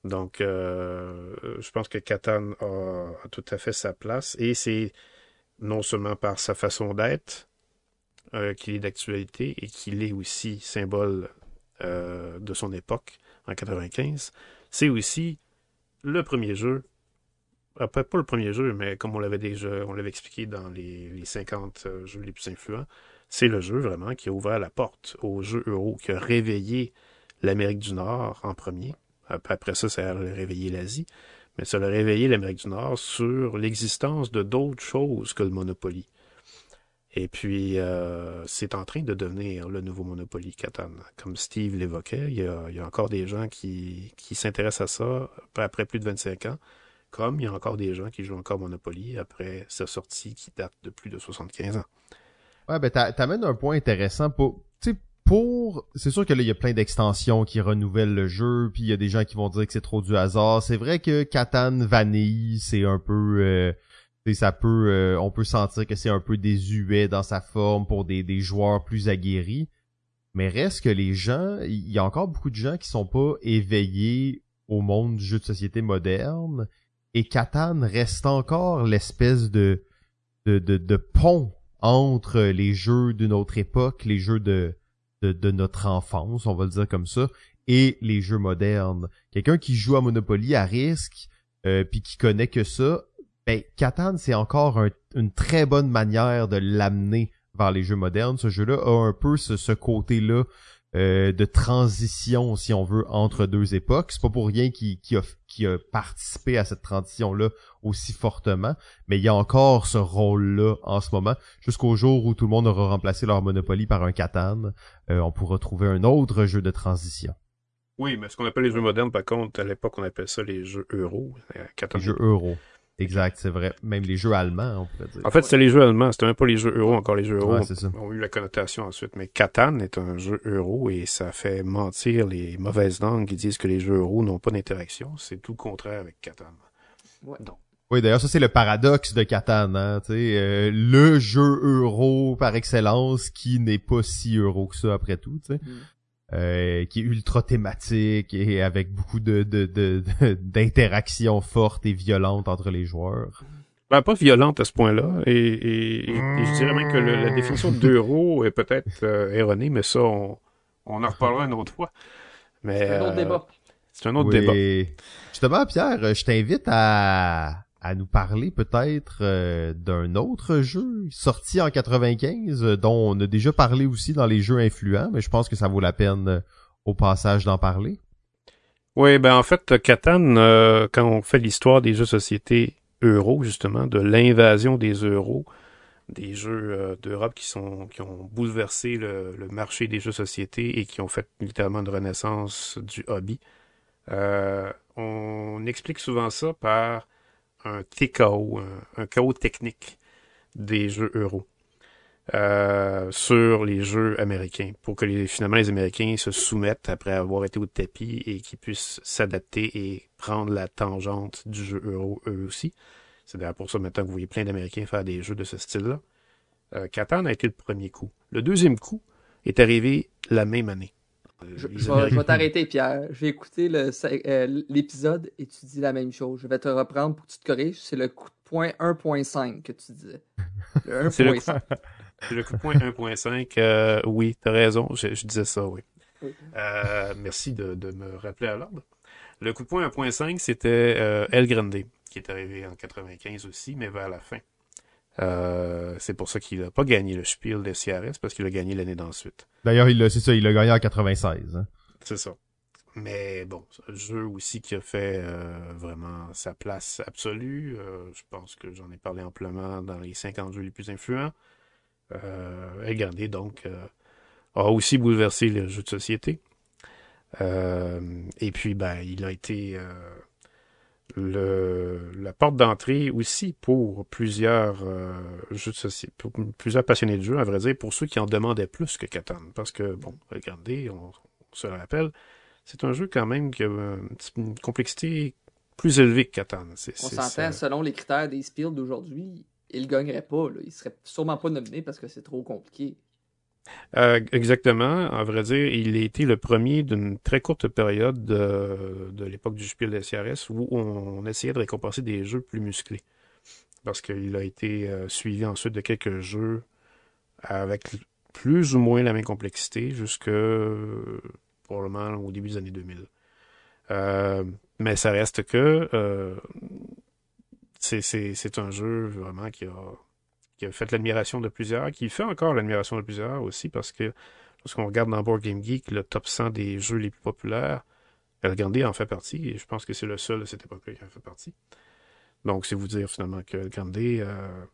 Donc, euh, je pense que Catan a, tout à fait sa place et c'est non seulement par sa façon d'être euh, qu'il est d'actualité et qu'il est aussi symbole euh, de son époque en 95, c'est aussi le premier jeu, pas le premier jeu, mais comme on l'avait déjà, on l'avait expliqué dans les, les 50 jeux les plus influents, c'est le jeu vraiment qui a ouvert la porte au jeu euro, qui a réveillé l'Amérique du Nord en premier après ça, ça a réveillé l'Asie. Mais ça a réveillé l'Amérique du Nord sur l'existence de d'autres choses que le Monopoly. Et puis, euh, c'est en train de devenir le nouveau Monopoly Catan. Comme Steve l'évoquait, il y, a, il y a encore des gens qui, qui s'intéressent à ça après plus de 25 ans, comme il y a encore des gens qui jouent encore Monopoly après sa sortie qui date de plus de 75 ans. Ouais, ben t'amènes un point intéressant pour, tu pour, c'est sûr que là il y a plein d'extensions qui renouvellent le jeu, puis il y a des gens qui vont dire que c'est trop du hasard. C'est vrai que Catan Vanille, c'est un peu, euh, ça peut, euh, on peut sentir que c'est un peu désuet dans sa forme pour des, des joueurs plus aguerris. Mais reste que les gens, il y a encore beaucoup de gens qui sont pas éveillés au monde du jeu de société moderne. Et Catan reste encore l'espèce de, pont entre les jeux d'une autre époque, les jeux de, notre enfance, on va le dire comme ça, et les jeux modernes. Quelqu'un qui joue à Monopoly à risque, euh, puis qui connaît que ça, ben, Catan, c'est encore une très bonne manière de l'amener vers les jeux modernes. Ce jeu-là a un peu ce, côté-là euh, de transition, si on veut, entre deux époques. C'est pas pour rien qu'il a, a, participé à cette transition-là aussi fortement, mais il y a encore ce rôle-là en ce moment, jusqu'au jour où tout le monde aura remplacé leur Monopoly par un Catan. Euh, on pourra trouver un autre jeu de transition. Oui, mais ce qu'on appelle les jeux modernes, par contre, à l'époque, on appelle ça les jeux euro. Euh, les jeux euro. Exact, c'est vrai. Même les jeux allemands, on pourrait dire. En fait, c'était les jeux allemands. C'était même pas les jeux euro, encore les jeux euro ont, eu la connotation ensuite. Mais Catan est un jeu euro et ça fait mentir les mauvaises langues qui disent que les jeux euro n'ont pas d'interaction. C'est tout le contraire avec Catan. Ouais. Oui, d'ailleurs, ça c'est le paradoxe de Catan, hein, euh, le jeu euro par excellence qui n'est pas si euro que ça après tout, tu sais. Mm. Euh, qui est ultra thématique et avec beaucoup de d'interactions fortes et violentes entre les joueurs. Ben, pas violente à ce point-là, et, je dirais même que la définition d'euro est peut-être euh, erronée, mais ça, on, on en reparlera une autre fois. Mais, c'est un autre débat. C'est un autre débat. Justement, Pierre, je t'invite à à nous parler peut-être euh, d'un autre jeu sorti en 95 euh, dont on a déjà parlé aussi dans les jeux influents, mais je pense que ça vaut la peine euh, au passage d'en parler. Oui, ben en fait, Catan, quand on fait l'histoire des jeux société euro, justement, de l'invasion des euros, des jeux d'Europe qui sont qui ont bouleversé le, marché des jeux société et qui ont fait littéralement une renaissance du hobby. on explique souvent ça par un TKO, un, chaos technique des jeux euro. Euh, sur les jeux américains pour que les, finalement les Américains se soumettent après avoir été au tapis et qu'ils puissent s'adapter et prendre la tangente du jeu euro eux aussi. C'est d'ailleurs pour ça maintenant que vous voyez plein d'Américains faire des jeux de ce style-là. Euh, Catan a été le premier coup. Le deuxième coup est arrivé la même année. Je, vais, t'arrêter, Pierre. Je vais écouter euh, l'épisode et tu dis la même chose. Je vais te reprendre pour que tu te corriges. C'est le coup de poing 1.5 que tu disais. Le 1.5. C'est le coup de poing 1.5. Euh, oui, t'as raison. Je, disais ça, oui. Euh, merci de, me rappeler à l'ordre. Le coup de poing 1.5, c'était El Grande, qui est arrivé en 95 aussi, mais vers la fin. Euh, c'est pour ça qu'il a pas gagné le Spiel de CRS parce qu'il a gagné l'année d'ensuite. D'ailleurs, il c'est ça, il a gagné en 96. Hein. C'est ça. Mais bon, c'est un jeu aussi qui a fait euh, vraiment sa place absolue. Euh, je pense que j'en ai parlé amplement dans les 50 jeux les plus influents. Euh, donc, a aussi bouleversé le jeu de société. et puis, ben, il a été le, la porte d'entrée aussi pour plusieurs euh, jeux de société, pour plusieurs passionnés de jeux, à vrai dire, pour ceux qui en demandaient plus que Catan. Parce que, bon, regardez, on, se le rappelle, c'est un jeu quand même qui a une, complexité plus élevée que Catan. on s'entend, selon les critères des Spiels d'aujourd'hui, il ne gagnerait pas. Là. Il serait sûrement pas nominé parce que c'est trop compliqué. Euh, exactement. À vrai dire, il a été le premier d'une très courte période de, de l'époque du Spiel des CRS où on, essayait de récompenser des jeux plus musclés. Parce qu'il a été euh, suivi ensuite de quelques jeux avec plus ou moins la même complexité jusque probablement au début des années 2000. Euh, mais ça reste que c'est un jeu vraiment qui a qui a fait l'admiration de plusieurs, qui fait encore l'admiration de plusieurs aussi, parce que lorsqu'on regarde dans Board Game Geek le top 100 des jeux les plus populaires, El Grande en fait partie, et je pense que c'est le seul de cette époque-là qui en fait partie. Donc, c'est vous dire finalement que El Grande euh,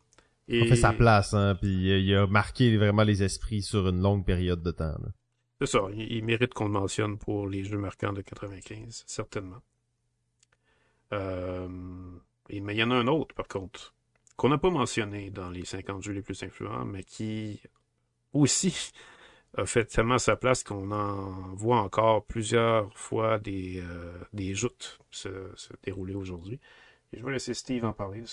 Et... a fait sa place, hein, puis euh, il a marqué vraiment les esprits sur une longue période de temps. là. C'est ça, il, il mérite qu'on le mentionne pour les jeux marquants de 95, certainement. Euh, et- mais il y en a un autre, par contre, qu'on n'a pas mentionné dans les 50 jeux les plus influents, mais qui aussi a fait tellement sa place qu'on en voit encore plusieurs fois des, euh, des joutes se, se dérouler aujourd'hui. Et je vais laisser Steve en parler de.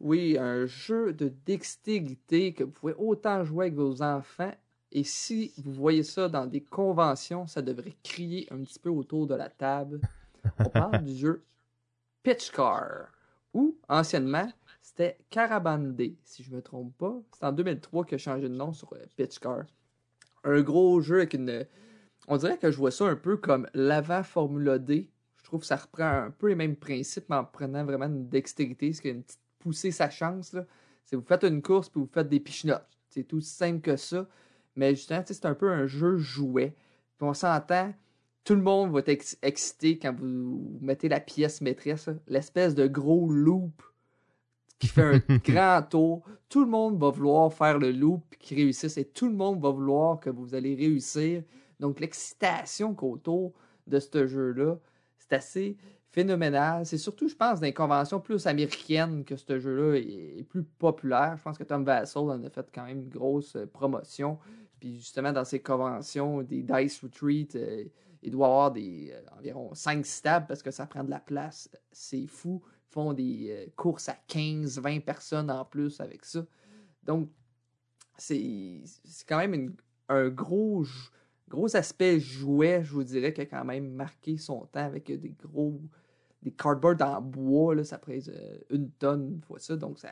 Oui, un jeu de dextérité que vous pouvez autant jouer avec vos enfants. Et si vous voyez ça dans des conventions, ça devrait crier un petit peu autour de la table. On parle du jeu Pitch Car, ou anciennement, c'était Caravan Day, si je me trompe pas. C'est en 2003 qu'il a changé de nom sur euh, Pitch Car. Un gros jeu avec une. On dirait que je vois ça un peu comme l'avant Formula D. Je trouve que ça reprend un peu les mêmes principes mais en prenant vraiment une dextérité, ce qui a une petite poussée sa chance. C'est vous faites une course puis vous faites des pichenottes. C'est tout simple que ça. Mais justement, c'est un peu un jeu jouet. Puis on s'entend, tout le monde va être ex- excité quand vous mettez la pièce maîtresse, l'espèce de gros loop qui fait un grand tour. Tout le monde va vouloir faire le loop qu'il réussisse et tout le monde va vouloir que vous allez réussir. Donc l'excitation qu'autour de ce jeu-là, c'est assez phénoménal. C'est surtout, je pense, dans les conventions plus américaines que ce jeu-là est, est plus populaire. Je pense que Tom Vassell en a fait quand même une grosse euh, promotion. Puis justement, dans ces conventions, des Dice Retreat, euh, il doit y avoir des, euh, environ 5 tables parce que ça prend de la place. C'est fou. Font des euh, courses à 15, 20 personnes en plus avec ça. Donc, c'est quand même un gros, gros aspect jouet, je vous dirais, qui a quand même marqué son temps avec des gros. des cardboards en bois, là, ça pèse euh, une tonne fois ça. Donc, ça,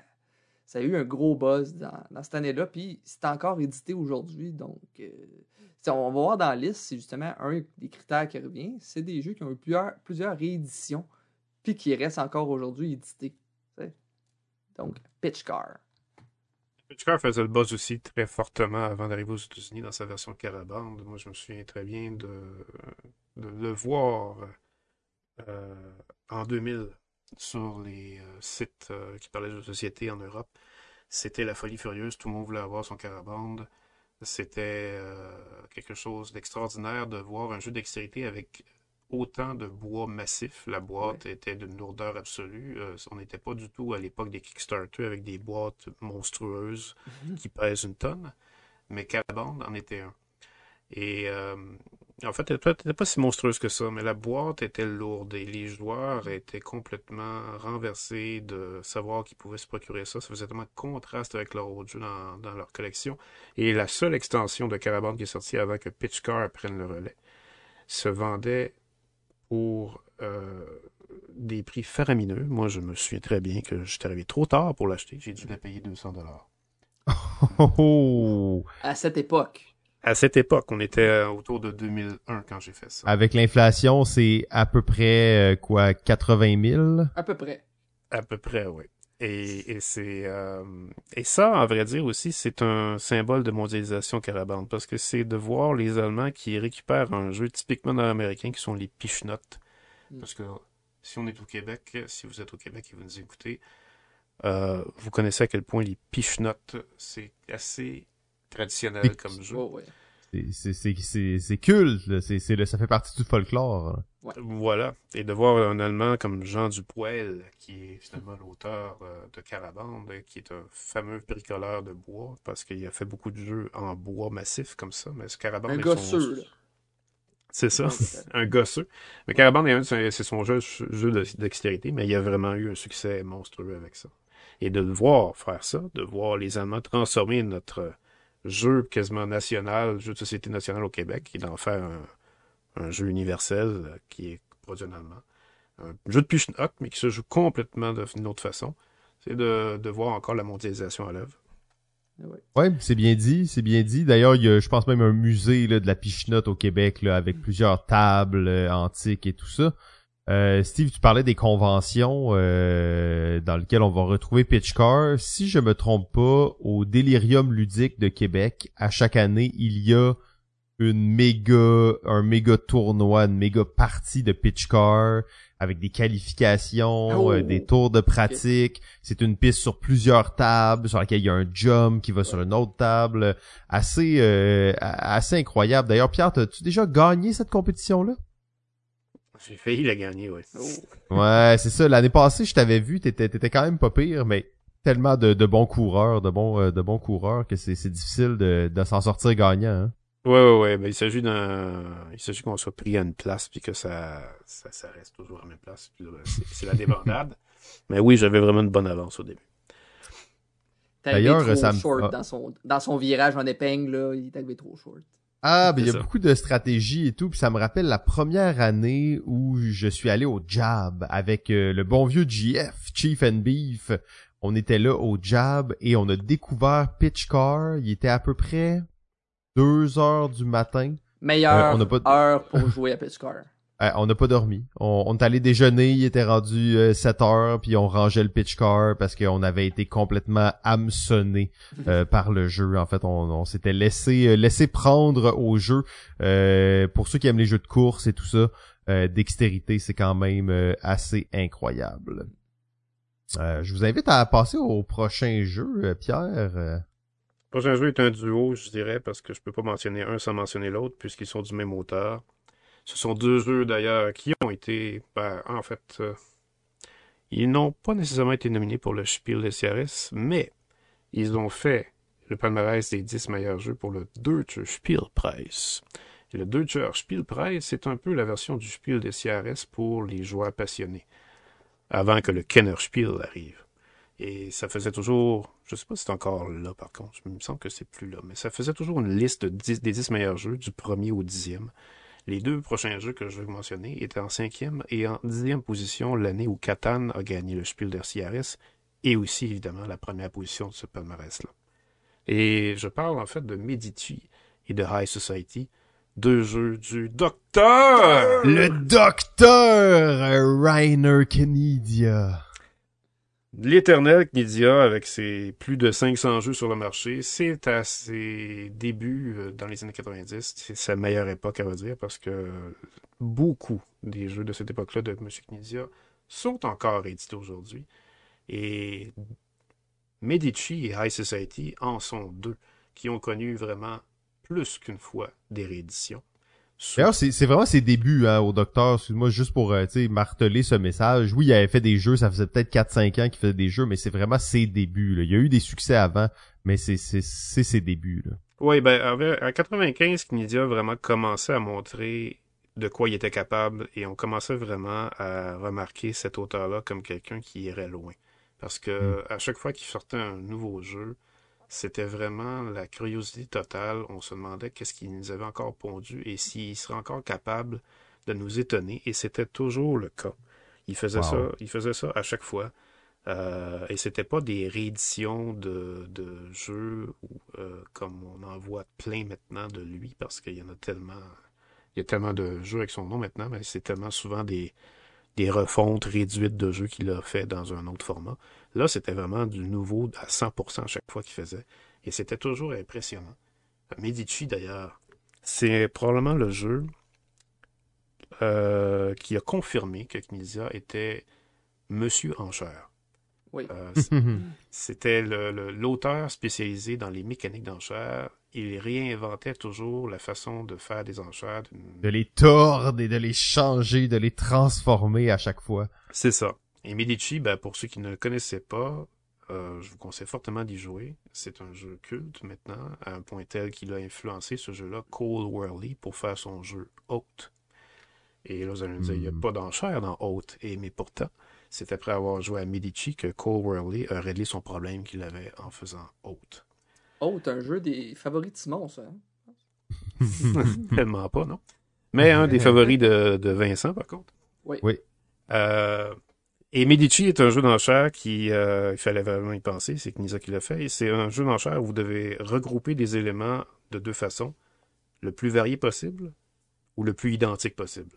ça a eu un gros buzz dans, cette année-là. Puis, c'est encore édité aujourd'hui. Donc, euh, on va voir dans la liste, c'est justement un des critères qui revient. C'est des jeux qui ont eu plusieurs, plusieurs rééditions, puis qui restent encore aujourd'hui édités. tu sais. Donc, Pitch Car. Pitchcar faisait le buzz aussi très fortement avant d'arriver aux États-Unis dans sa version Carabande. Moi, je me souviens très bien de, le voir euh, en 2000 sur les euh, sites euh, qui parlaient de société en Europe. C'était la folie furieuse. Tout le monde voulait avoir son Carabande. C'était quelque chose d'extraordinaire de voir un jeu dextérité avec autant de bois massif. La boîte était d'une lourdeur absolue. Euh, on n'était pas du tout à l'époque des Kickstarter avec des boîtes monstrueuses qui pèsent une tonne, mais Carabande en était un. Et euh, en fait, elle n'était pas si monstrueuse que ça, mais la boîte était lourde et les joueurs étaient complètement renversés de savoir qu'ils pouvaient se procurer ça. Ça faisait tellement de contraste avec leur autre jeu dans, dans leur collection. Et la seule extension de Carabande qui est sortie avant que Pitch Car prenne le relais se vendait pour euh, des prix faramineux. Moi, je me souviens très bien que j'étais arrivé trop tard pour l'acheter. J'ai dû la payer 200 dollars. Oh. À cette époque. À cette époque, on était euh, autour de 2001 quand j'ai fait ça. Avec l'inflation, c'est à peu près euh, quoi, 80 000 À peu près. À peu près, oui. Et, et c'est euh, et ça, en vrai dire aussi, c'est un symbole de mondialisation carabande parce que c'est de voir les Allemands qui récupèrent un jeu typiquement nord-américain qui sont les pichenottes. Mm. Parce que si on est au Québec, si vous êtes au Québec et vous nous écoutez, euh, vous connaissez à quel point les pichenottes, c'est assez traditionnel comme jeu. Ouais. C'est- c'est c'est c'est c'est culte, là. c'est c'est le- ça fait partie du folklore. là. Voilà. Et de voir un Allemand comme Jean Dupoel, qui est finalement l'auteur euh, de Carabande, qui est un fameux bricoleur de bois, parce qu'il a fait beaucoup de jeux en bois massif comme ça, mais ce Carabande Un est son- gosseux, là. C'est ça, Ouais, un gosseux. Mais Carabande, c'est son jeu, jeu de dextérité, mais il a vraiment eu un succès monstrueux avec ça. Et de le voir faire ça, de voir les Allemands transformer notre jeu quasiment national, jeu de société nationale au Québec, et d'en faire un, un jeu universel euh, qui est produit en allemand. Un jeu de pichenotte, mais qui se joue complètement d'une autre façon. C'est de, de voir encore la mondialisation à l'œuvre. Ouais. Ouais, c'est bien dit, c'est bien dit. D'ailleurs, il y a, je pense même un musée là, de la pichenotte au Québec là, avec plusieurs tables euh, antiques et tout ça. Euh, Steve, tu parlais des conventions euh, dans lesquelles on va retrouver Pitch Car. Si je me trompe pas, au Delirium ludique de Québec, à chaque année, il y a une méga, un méga tournoi, une méga partie de pitch car avec des qualifications, Oh. euh, des tours de pratique. C'est une piste sur plusieurs tables, sur laquelle il y a un jump qui va sur une autre table. Assez, euh, assez incroyable. D'ailleurs, Pierre, as-tu déjà gagné cette compétition-là? J'ai failli la gagner, oui. Oh. Ouais, c'est ça. L'année passée, je t'avais vu, t'étais, t'étais quand même pas pire, mais tellement de, de bons coureurs, de bons, euh, de bons coureurs que c'est, c'est difficile de, de s'en sortir gagnant. Hein? Ouais, ouais, ouais. Ben, il s'agit d'un, il s'agit qu'on soit pris à une place puis que ça, ça, ça reste toujours à la même place. Puis là, ben, c'est, c'est la débandade. Mais oui, j'avais vraiment une bonne avance au début. D'ailleurs, trop ça short ah. dans, son, dans son virage en épingle, là, il est arrivé trop short. Ah, ben il y a ça. beaucoup de stratégies et tout, puis ça me rappelle la première année où je suis allé au Jab avec euh, le bon vieux GF, Chief and Beef. On était là au Jab et on a découvert Pitch Car. Il était à peu près deux heures du matin. Meilleure Euh, on n'a pas de- heure pour jouer à Pitch Car. Euh, on n'a pas dormi. On, on est allé déjeuner, il était rendu euh, 7 heures, puis on rangeait le pitch car parce qu'on avait été complètement hameçonné euh, par le jeu. En fait, on, on s'était laissé euh, laissé prendre au jeu. Euh, pour ceux qui aiment les jeux de course et tout ça, euh, dextérité, c'est quand même euh, assez incroyable. Euh, je vous invite à passer au prochain jeu, euh, Pierre. Euh, Le prochain jeu est un duo, je dirais, parce que je peux pas mentionner un sans mentionner l'autre, puisqu'ils sont du même auteur. Ce sont deux jeux, d'ailleurs, qui ont été, ben, en fait, euh, ils n'ont pas nécessairement été nominés pour le Spiel des CRS, mais ils ont fait le palmarès des 10 meilleurs jeux pour le Deutscher Spielpreis. Et le Deutscher Spielpreis, c'est un peu la version du Spiel des CRS pour les joueurs passionnés, avant que le Kenner Spiel arrive. Et ça faisait toujours, je sais pas si c'est encore là par contre, il me semble que c'est plus là, mais ça faisait toujours une liste de 10 des 10 meilleurs jeux, du premier au dixième. Les deux prochains jeux que je vais mentionner étaient en cinquième et en dixième position l'année où Catan a gagné le Spiel der et aussi évidemment la première position de ce palmarès-là. Et je parle en fait de Medici et de High Society, deux jeux du Docteur! le docteur Rainer Knidia. L'éternel Knidia, avec ses plus de 500 jeux sur le marché, c'est à ses débuts euh, dans les années 90. C'est sa meilleure époque, à vrai dire, parce que beaucoup des jeux de cette époque-là de M. Knidia sont encore édités aujourd'hui. Et Medici et High Society en sont deux, qui ont connu vraiment plus qu'une fois des rééditions. D'ailleurs, c'est c'est vraiment ses débuts hein, au docteur. Excuse-moi, juste pour euh, marteler ce message. Oui, il avait fait des jeux, ça faisait peut-être 4-5 ans qu'il faisait des jeux, mais c'est vraiment ses débuts. Là. Il y a eu des succès avant, mais c'est c'est c'est ses débuts. Là. Oui, ben, en en 95, Knidia a vraiment commencé à montrer de quoi il était capable et on commençait vraiment à remarquer cet auteur-là comme quelqu'un qui irait loin. Parce que à chaque fois qu'il sortait un nouveau jeu, c'était vraiment la curiosité totale. On se demandait qu'est-ce qu'il nous avait encore pondu et s'il serait encore capable de nous étonner. Et c'était toujours le cas. Il faisait Wow. ça, il faisait ça à chaque fois. Euh, et c'était pas des rééditions de, de jeux euh, comme on en voit plein maintenant de lui parce qu'il y en a tellement il y a tellement de jeux avec son nom maintenant, mais c'est tellement souvent des, des refontes réduites de jeux qu'il a fait dans un autre format. Là, c'était vraiment du nouveau à 100% à chaque fois qu'il faisait. Et c'était toujours impressionnant. Medici, d'ailleurs, c'est probablement le jeu euh, qui a confirmé que Knizia était Monsieur Enchère. Oui. Euh, c'était le- le- l'auteur spécialisé dans les mécaniques d'enchères. Il réinventait toujours la façon de faire des enchères. de les tordre et de les changer, de les transformer à chaque fois. C'est ça. Et Medici, ben, pour ceux qui ne le connaissaient pas, euh, je vous conseille fortement d'y jouer. C'est un jeu culte maintenant, à un point tel qu'il a influencé ce jeu-là, Cole Worley, pour faire son jeu Haute. Et là, vous allez me dire, il n'y a Hmm. pas d'enchères dans Haute. Et, mais pourtant, c'est après avoir joué à Medici que Cole Worley a réglé son problème qu'il avait en faisant Haute. C'est un jeu des favoris de Simon, ça. hein? Tellement pas, non? Mais un des favoris de, de Vincent, par contre. Oui. Oui. Euh, et Medici est un jeu d'enchères qui, euh, il fallait vraiment y penser, c'est Knisa qui l'a fait. C'est un jeu d'enchères où vous devez regrouper des éléments de deux façons, le plus varié possible ou le plus identique possible.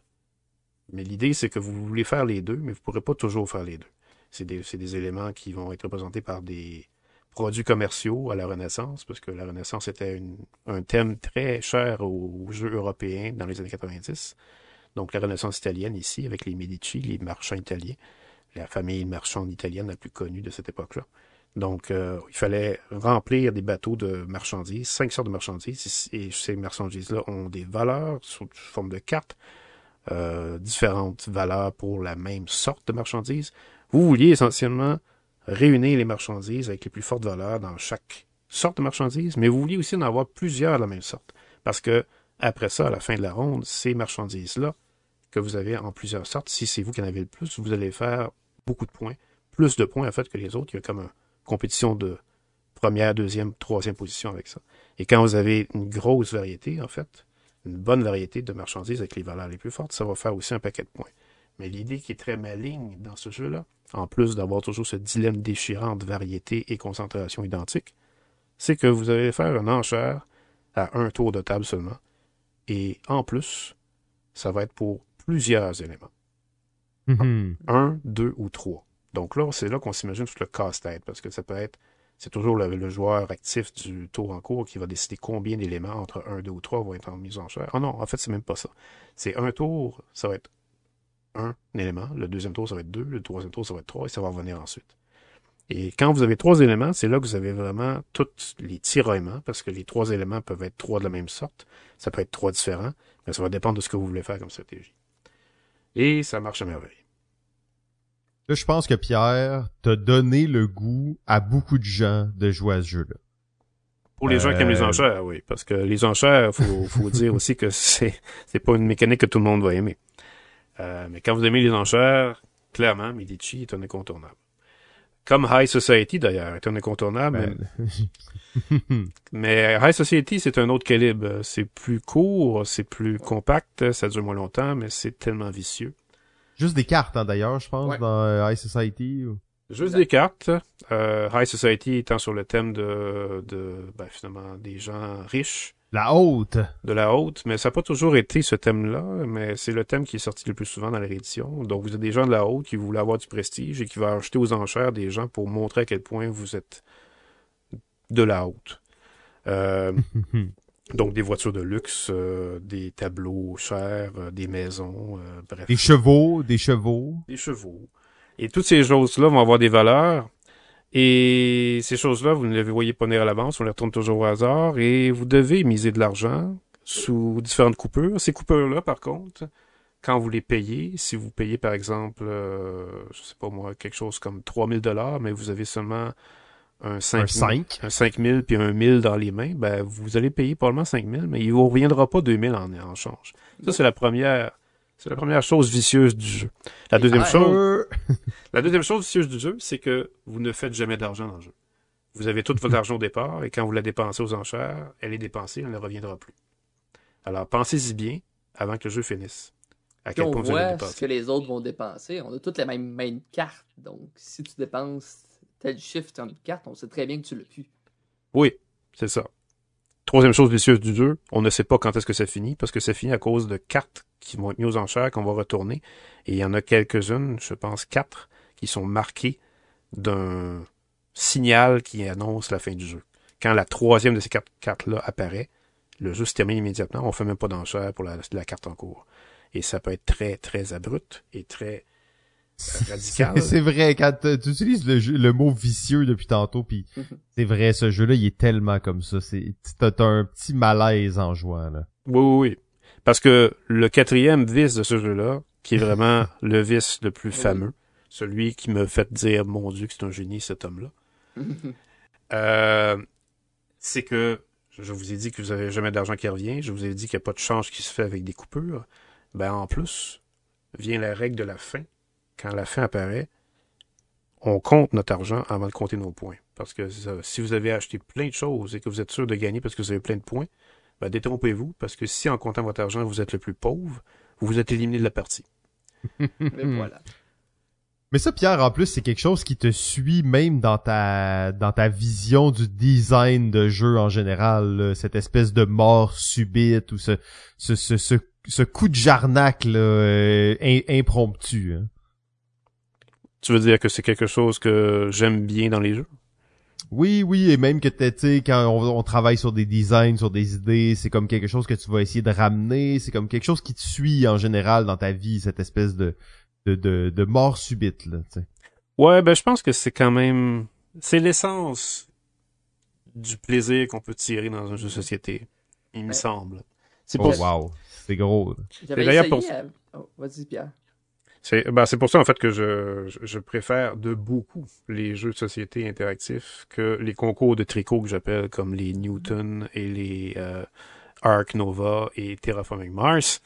Mais l'idée, c'est que vous voulez faire les deux, mais vous ne pourrez pas toujours faire les deux. C'est des, des éléments qui vont être représentés par des produits commerciaux à la Renaissance, parce que la Renaissance était une, un thème très cher aux, jeux européens dans les années 90. Donc la Renaissance italienne ici, avec les Medici, les marchands italiens, la famille marchande italienne la plus connue de cette époque-là. Donc, euh, il fallait remplir des bateaux de marchandises, cinq sortes de marchandises, et ces marchandises-là ont des valeurs sous forme de cartes, euh, différentes valeurs pour la même sorte de marchandises. Vous vouliez essentiellement réunir les marchandises avec les plus fortes valeurs dans chaque sorte de marchandise, mais vous vouliez aussi en avoir plusieurs de la même sorte. Parce que, après ça, à la fin de la ronde, ces marchandises-là, que vous avez en plusieurs sortes, si c'est vous qui en avez le plus, vous allez faire beaucoup de points, plus de points en fait que les autres. Il y a comme une compétition de première, deuxième, troisième position avec ça. Et quand vous avez une grosse variété, en fait, une bonne variété de marchandises avec les valeurs les plus fortes, ça va faire aussi un paquet de points. Mais l'idée qui est très maligne dans ce jeu-là, en plus d'avoir toujours ce dilemme déchirant de variété et concentration identique, c'est que vous allez faire une enchère à un tour de table seulement. Et en plus, ça va être pour plusieurs éléments. Mhm. Un, deux ou trois. Donc là, c'est là qu'on s'imagine tout le casse-tête, parce que ça peut être, c'est toujours le, joueur actif du tour en cours qui va décider combien d'éléments entre un, deux ou trois vont être en mise en chair. Ah non, en fait, c'est même pas ça. C'est un tour, ça va être un élément, le deuxième tour, ça va être deux, le troisième tour, ça va être trois, et ça va revenir ensuite. Et quand vous avez trois éléments, c'est là que vous avez vraiment tous les tiraillements, parce que les trois éléments peuvent être trois de la même sorte, ça peut être trois différents, mais ça va dépendre de ce que vous voulez faire comme stratégie. Et ça marche à merveille. Là, je pense que Pierre t'a donné le goût à beaucoup de gens de jouer à ce jeu-là. Pour les gens qui aiment les Euh, enchères, oui. Parce que les enchères, faut, faut dire aussi que c'est, c'est pas une mécanique que tout le monde va aimer. Euh, mais quand vous aimez les enchères, clairement, Medici est un incontournable. Comme High Society, d'ailleurs, est un incontournable. mais- Ben, Mais High Society, c'est un autre calibre. C'est plus court, c'est plus compact, ça dure moins longtemps, mais c'est tellement vicieux. Juste des cartes, hein, d'ailleurs, je pense, Ouais. dans euh, High Society. ou- Juste des cartes. Euh, High Society étant sur le thème de, de ben, finalement, des gens riches, La haute. de la haute, mais ça n'a pas toujours été ce thème-là, mais c'est le thème qui est sorti le plus souvent dans la réédition. Donc vous êtes des gens de la haute qui voulaient avoir du prestige et qui vont acheter aux enchères des gens pour montrer à quel point vous êtes de la haute. Euh, donc des voitures de luxe, euh, des tableaux chers, euh, des maisons, bref. Des chevaux, des chevaux. des chevaux. Et toutes ces choses-là vont avoir des valeurs. Et ces choses-là, vous ne les voyez pas venir à l'avance, on les retourne toujours au hasard. Et vous devez miser de l'argent sous différentes coupures. Ces coupures-là, par contre, quand vous les payez, si vous payez par exemple, euh, je sais pas moi, quelque chose comme 3000 dollars, mais vous avez seulement un 5 Un 5. un 5000 puis un 1000 dans les mains, ben vous allez payer probablement 5000, mais il vous reviendra pas 2000 en, en change. Ça c'est la première c'est la première chose vicieuse du jeu. La deuxième Ah, chose, Euh, la deuxième chose vicieuse du jeu, c'est que vous ne faites jamais d'argent dans le jeu. Vous avez tout votre argent au départ et quand vous la dépensez aux enchères, elle est dépensée, elle ne reviendra plus. Alors pensez-y bien avant que le jeu finisse. À quel on point vous allez voit dépenser. ce que les autres vont dépenser. On a toutes les mêmes, mêmes cartes. Donc, si tu dépenses tel chiffre dans une carte, on sait très bien que tu l'as plus. Oui, c'est ça. Troisième chose vicieuse du jeu, on ne sait pas quand est-ce que ça finit, parce que ça finit à cause de cartes qui vont être mises aux enchères, qu'on va retourner. Et il y en a quelques-unes, je pense quatre, qui sont marquées d'un signal qui annonce la fin du jeu. Quand la troisième de ces quatre cartes-là apparaît, le jeu se termine immédiatement, on fait même pas d'enchère pour la, la carte en cours. Et ça peut être très, très abrupt et très radical. C'est vrai, quand tu utilises le, jeu- le mot vicieux depuis tantôt, puis c'est vrai, ce jeu-là, il est tellement comme ça. C'est T'as t'as un petit malaise en jouant, là. Oui, oui, oui. Parce que le quatrième vice de ce jeu-là, qui est vraiment le vice le plus fameux, celui qui me fait dire, mon Dieu, que c'est un génie, cet homme-là, euh, c'est que je vous ai dit que vous avez jamais d'argent qui revient, je vous ai dit qu'il n'y a pas de change qui se fait avec des coupures. Ben, en plus, vient la règle de la fin. Quand la fin apparaît, on compte notre argent avant de compter nos points. Parce que ça, si vous avez acheté plein de choses et que vous êtes sûr de gagner parce que vous avez plein de points, ben, détrompez-vous, parce que si en comptant votre argent, vous êtes le plus pauvre, vous vous êtes éliminé de la partie. Mais voilà. Mais ça, Pierre, en plus, c'est quelque chose qui te suit même dans ta dans ta vision du design de jeu en général, là. cette espèce de mort subite ou ce ce ce ce, ce coup de jarnac là, euh, im- impromptu. hein. Tu veux dire que c'est quelque chose que j'aime bien dans les jeux? Oui, oui, et même que t'es, tu sais, quand on, on travaille sur des designs, sur des idées, c'est comme quelque chose que tu vas essayer de ramener, c'est comme quelque chose qui te suit en général dans ta vie, cette espèce de de, de, de mort subite, là, tu sais. Ouais, ben je pense que c'est quand même... C'est l'essence du plaisir qu'on peut tirer dans un jeu de société, il me semble. C'est Oh pour wow, c'est gros. là. J'avais essayé. pour- à- Oh, vas-y, Pierre. C'est ben, c'est pour ça en fait que je, je, préfère de beaucoup les jeux de société interactifs que les concours de tricot que j'appelle comme les Newton et les euh, Ark Nova et Terraforming Mars.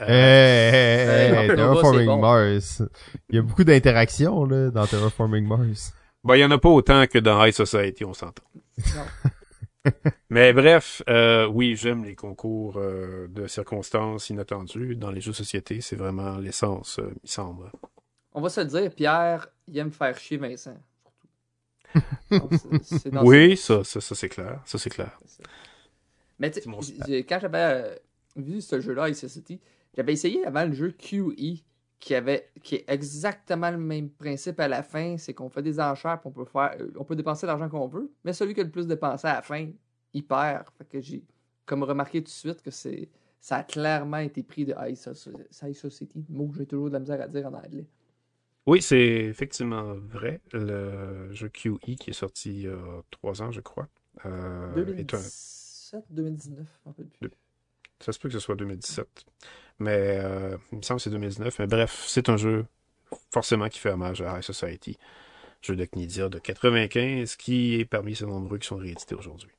Euh, Hey, hey, hey, Hey, hey, Nova, Terraforming bon. Mars. Il y a beaucoup d'interactions là dans Terraforming Mars. Ben, il y en a pas autant que dans High Society, on s'entend. Mais bref, euh, oui, j'aime les concours euh, de circonstances inattendues dans les jeux de société. C'est vraiment l'essence, euh, il me semble. On va se le dire, Pierre, il aime faire chier Vincent. Donc, c'est- c'est dans Oui, ça, ça, ça c'est clair. Ça, c'est clair. Mais tu C'est mon sais, quand j'avais euh, vu ce jeu-là, Ice City, j'avais essayé avant le jeu QE, qui avait qui est exactement le même principe à la fin, c'est qu'on fait des enchères, puis on peut faire, euh, on peut dépenser l'argent qu'on veut, mais celui qui a le plus dépensé à la fin, il perd. Fait que j'ai comme remarqué tout de suite que c'est ça a clairement été pris de High Soci- High Society, mot que j'ai toujours de la misère à dire en anglais. Oui, c'est effectivement vrai. Le jeu QE qui est sorti il y a trois ans, je crois. euh, est un... 2017, 2019, un peu plus. Ça se peut que ce soit 2017. Mais euh, il me semble que c'est 2019. Mais bref, c'est un jeu forcément qui fait hommage à High Society. Jeu de Knidia de 95 qui est parmi ces nombreux qui sont réédités aujourd'hui.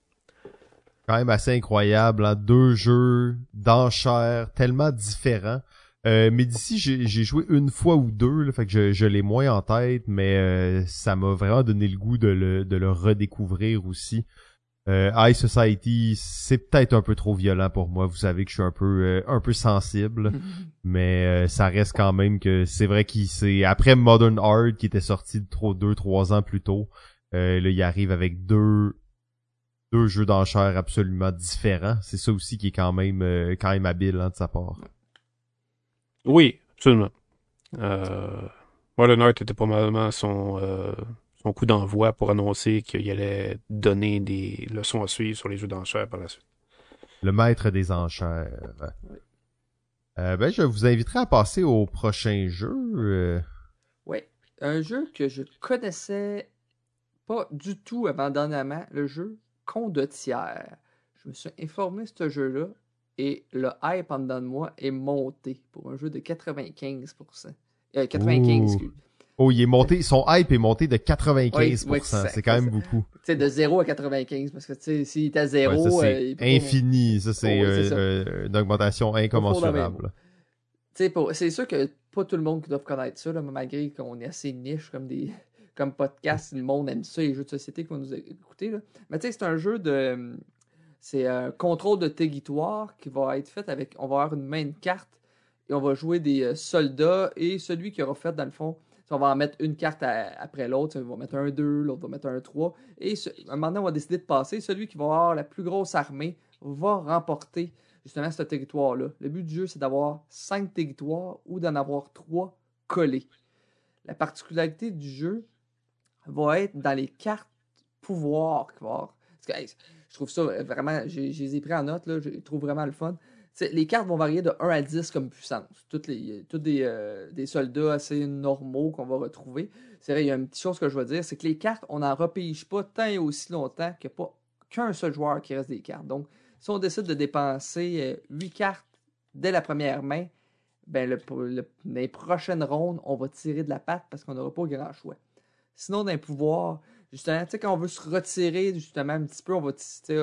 Quand même assez incroyable, hein? deux jeux d'enchères tellement différents. Euh, mais d'ici, j'ai joué une fois ou deux, là, fait que je, je l'ai moins en tête, mais euh, ça m'a vraiment donné le goût de le, de le redécouvrir aussi. Euh, High Society, c'est peut-être un peu trop violent pour moi. Vous savez que je suis un peu euh, un peu sensible, mais euh, ça reste quand même que c'est vrai qu'il c'est après Modern Art qui était sorti de trop deux trois ans plus tôt. Euh, là, il arrive avec deux deux jeux d'enchères absolument différents. C'est ça aussi qui est quand même euh, quand même habile hein, de sa part. Oui, absolument. Euh, Modern Art était probablement son, euh, son coup d'envoi pour annoncer qu'il allait donner des leçons à suivre sur les jeux d'enchères par la suite. Le maître des enchères. Euh, ben, je vous inviterai à passer au prochain jeu. euh, Oui, un jeu que je connaissais pas du tout avant dernièrement, le jeu Condottière. Je me suis informé de ce jeu-là et le hype en dedans de moi est monté pour un jeu de 95%. Euh, 95, Ouh. Oh, il est monté, son hype est monté de 95%. Oui, oui, c'est- quand même beaucoup. Tu sais, de 0 à 95, parce que tu sais, s'il est à 0, Ouais, ça, euh, il c'est infini. Ça, c'est Oh, oui, euh, euh, une augmentation incommensurable. C'est sûr que pas tout le monde qui doit connaître ça, là, malgré qu'on est assez niche comme des comme podcast, le monde aime ça, les jeux de société qu'on nous a écoutés. Là. Mais tu sais, c'est un jeu de. C'est un contrôle de territoire qui va être fait avec. On va avoir une main de carte et on va jouer des euh, soldats et celui qui aura fait, dans le fond, on va en mettre une carte après l'autre. On va mettre un 2, l'autre va mettre un 3. Et un moment donné, on va décider de passer. Celui qui va avoir la plus grosse armée va remporter justement ce territoire-là. Le but du jeu, c'est d'avoir 5 territoires ou d'en avoir 3 collés. La particularité du jeu va être dans les cartes pouvoir. Parce que, je trouve ça vraiment, je les ai pris en note, là, je trouve vraiment le fun. Les cartes vont varier de 1 à 10 comme puissance. Toutes les, toutes des, euh, des soldats assez normaux qu'on va retrouver. C'est vrai, il y a une petite chose que je veux dire, c'est que les cartes, on n'en repige pas tant et aussi longtemps qu'il n'y a pas qu'un seul joueur qui reste des cartes. Donc, si on décide de dépenser 8 cartes dès la première main, ben les prochaines rondes, on va tirer de la patte parce qu'on n'aura pas grand choix. Sinon, dans les pouvoirs, justement, tu sais, quand on veut se retirer justement un petit peu, on va,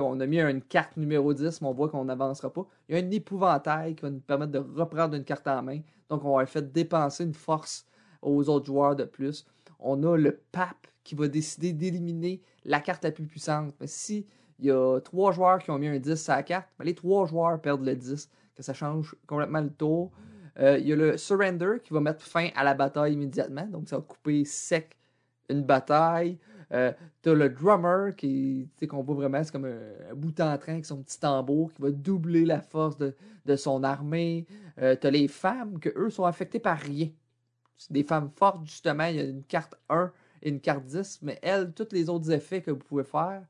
on a mis une carte numéro 10, mais on voit qu'on n'avancera pas. Il y a un épouvantail qui va nous permettre de reprendre une carte en main. Donc, on va faire dépenser une force aux autres joueurs de plus. On a le pape qui va décider d'éliminer la carte la plus puissante. Mais si il y a trois joueurs qui ont mis un 10 sur la carte, ben, les trois joueurs perdent le 10, que ça change complètement le tour. Euh, il y a le surrender qui va mettre fin à la bataille immédiatement, donc ça va couper sec une bataille. Euh, T'as le drummer qui, qu'on voit vraiment, c'est comme un, un bout en train avec son petit tambour qui va doubler la force de, de son armée. Euh, T'as les femmes que eux sont affectés par rien. C'est des femmes fortes, justement. Il y a une carte 1 et une carte 10, mais elle, tous les autres effets que vous pouvez faire,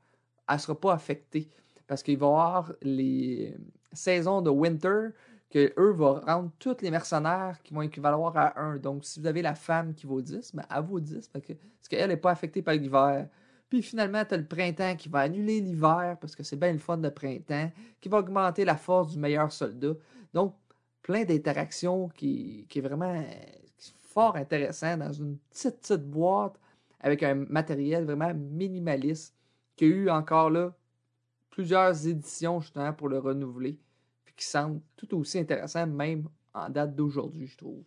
elle ne sera pas affectée. Parce qu'il va y avoir les saisons de Winter que eux vont rendre tous les mercenaires qui vont équivaloir à 1. Donc, si vous avez la femme qui vaut 10, ben, elle vaut 10 parce qu'elle n'est pas affectée par l'hiver. Puis finalement, tu as le printemps qui va annuler l'hiver parce que c'est bien le fun de printemps, qui va augmenter la force du meilleur soldat. Donc, plein d'interactions qui, qui est vraiment fort intéressant dans une petite, petite boîte avec un matériel vraiment minimaliste qui a eu encore là plusieurs éditions justement pour le renouveler, qui semble tout aussi intéressant même en date d'aujourd'hui, je trouve.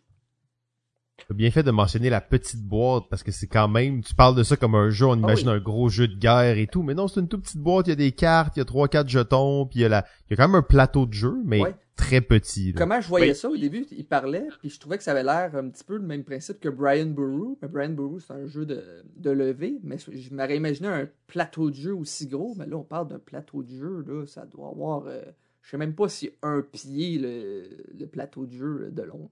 as bien fait de mentionner la petite boîte parce que c'est quand même, tu parles de ça comme un jeu, on Ah imagine oui. un gros jeu de guerre et tout, mais non, c'est une toute petite boîte, il y a des cartes, il y a trois, quatre jetons, puis il y a la, il y a quand même un plateau de jeu, mais Ouais. très petit. là. Comment je voyais Oui. ça au début, il parlait, puis je trouvais que ça avait l'air un petit peu le même principe que Brian Boru. Mais Brian Boru, c'est un jeu de, de levée, mais je m'aurais imaginé un plateau de jeu aussi gros, mais là, on parle d'un plateau de jeu, là, ça doit avoir, euh, je sais même pas si un pied le, plateau de jeu de long.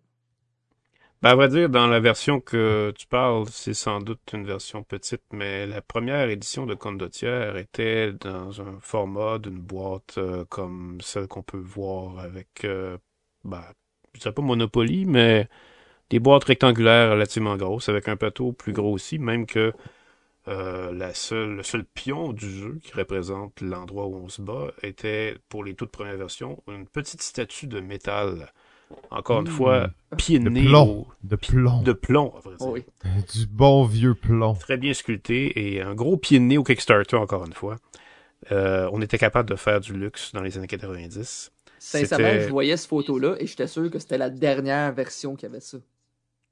Ben, à vrai dire, dans la version que tu parles, c'est sans doute une version petite, mais la première édition de Condottière était dans un format d'une boîte euh, comme celle qu'on peut voir avec, euh, ben, je dirais pas Monopoly, mais des boîtes rectangulaires relativement grosses, avec un plateau plus gros aussi, même que euh, la seule, le seul pion du jeu qui représente l'endroit où on se bat était, pour les toutes premières versions, une petite statue de métal. Encore une Mmh. fois, pied De nez plomb. au- De plomb. de plomb, à vrai dire. Oui. Du bon vieux plomb. Très bien sculpté et un gros pied de nez au Kickstarter, encore une fois. Euh, on était capable de faire du luxe dans les années 90. Sincèrement, je voyais cette photo-là et j'étais sûr que c'était la dernière version qui avait ça.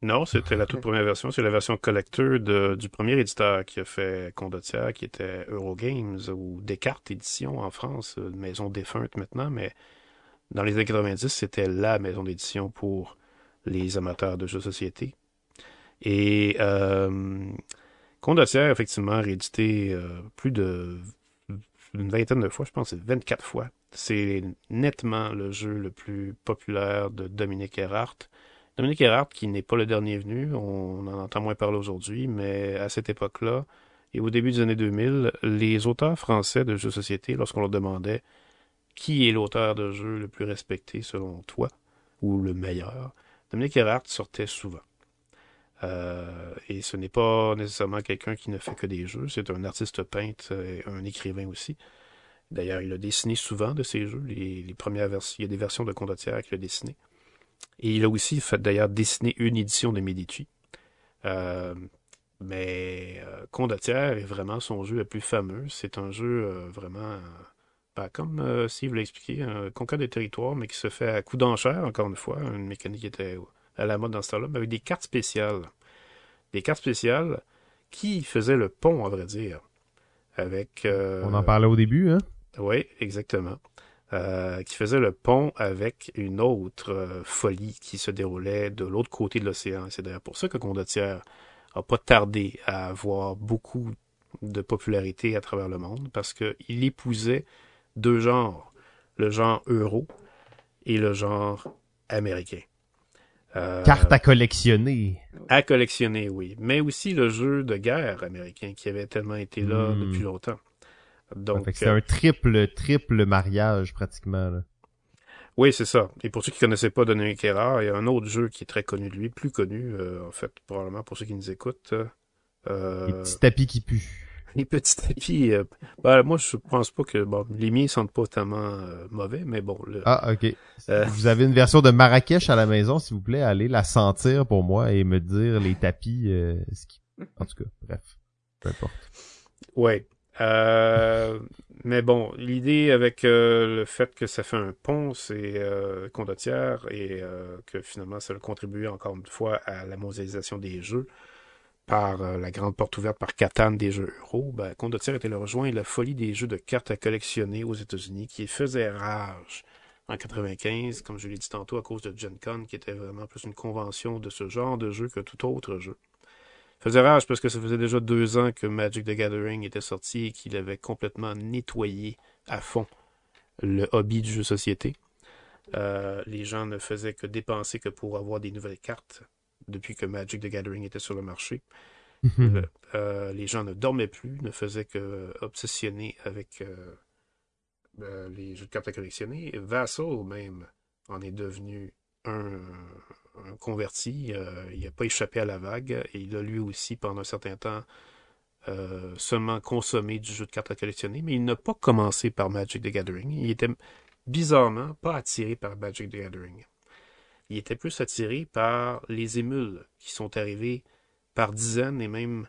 Non, c'était la toute première version. C'est la version collector de- du premier éditeur qui a fait Condottière, qui était Eurogames ou Descartes Édition en France, une maison défunte maintenant, mais dans les années 90, c'était la maison d'édition pour les amateurs de jeux de société. Et euh, Condottière, effectivement, réédité euh, plus de une vingtaine de fois, je pense que c'est 24 fois. C'est nettement le jeu le plus populaire de Dominique Erhardt. Dominique Erhardt, qui n'est pas le dernier venu, on en entend moins parler aujourd'hui, mais à cette époque-là, et au début des années 2000, les auteurs français de jeux de société, lorsqu'on leur demandait qui est l'auteur de jeu le plus respecté selon toi, ou le meilleur, Dominique Erhardt sortait souvent. Euh, et ce n'est pas nécessairement quelqu'un qui ne fait que des jeux, c'est un artiste peintre et un écrivain aussi. D'ailleurs, il a dessiné souvent de ses jeux, les, premières versions, il y a des versions de Condottière qu'il a dessinées. Et il a aussi fait d'ailleurs dessiner une édition de Medici. Euh, mais euh, Condottière est vraiment son jeu le plus fameux. C'est un jeu euh, vraiment, euh, ben, comme Steve l'a expliqué, un conquête de territoire, mais qui se fait à coup d'enchère, encore une fois, une mécanique qui était à la mode dans ce temps-là, mais avec des cartes spéciales. Des cartes spéciales qui faisaient le pont, à vrai dire. Avec. On en parlait au début, hein? oui, exactement. Euh, qui faisait le pont avec une autre euh, folie qui se déroulait de l'autre côté de l'océan. C'est d'ailleurs pour ça que Condottière a pas tardé à avoir beaucoup de popularité à travers le monde, parce qu'il épousait deux genres, le genre euro et le genre américain. Euh, Carte à collectionner. à collectionner, oui. Mais aussi le jeu de guerre américain qui avait tellement été là Hmm. depuis longtemps. Donc, c'est euh, un triple, triple mariage, pratiquement, là. Oui, c'est ça. Et pour ceux qui connaissaient pas Dominique Erard, il y a un autre jeu qui est très connu de lui, plus connu, euh, en fait, probablement pour ceux qui nous écoutent. Euh, Les petits tapis qui puent. les petits tapis. euh, ben, moi, je pense pas que bon, les miens sentent pas tellement euh, mauvais, mais bon. le- Ah, ok. Vous avez une version de Marrakech à la maison, s'il vous plaît, allez la sentir pour moi et me dire les tapis, euh, ce qui... En tout cas, bref. Peu importe. Ouais. Euh, mais bon, l'idée avec euh, le fait que ça fait un pont, c'est euh, condottière et euh, que finalement ça a contribué encore une fois à la mondialisation des jeux par la grande porte ouverte par Catan des jeux euro, ben, Condottière était le rejoint la folie des jeux de cartes à collectionner aux États-Unis qui faisait rage en 95, comme je l'ai dit tantôt, à cause de Gen Con, qui était vraiment plus une convention de ce genre de jeu que tout autre jeu faisait rage parce que ça faisait déjà deux ans que Magic the Gathering était sorti et qu'il avait complètement nettoyé à fond le hobby du jeu de société. Euh, les gens ne faisaient que dépenser que pour avoir des nouvelles cartes depuis que Magic the Gathering était sur le marché. Euh, euh, les gens ne dormaient plus, ne faisaient que obsessionner avec euh, les jeux de cartes à collectionner. Vassal même en est devenu un, converti. Euh, il n'a pas échappé à la vague et il a lui aussi pendant un certain temps euh, seulement consommé du jeu de cartes à collectionner, mais il n'a pas commencé par Magic the Gathering. Il était bizarrement pas attiré par Magic the Gathering. Il était plus attiré par les émules qui sont arrivés par dizaines et même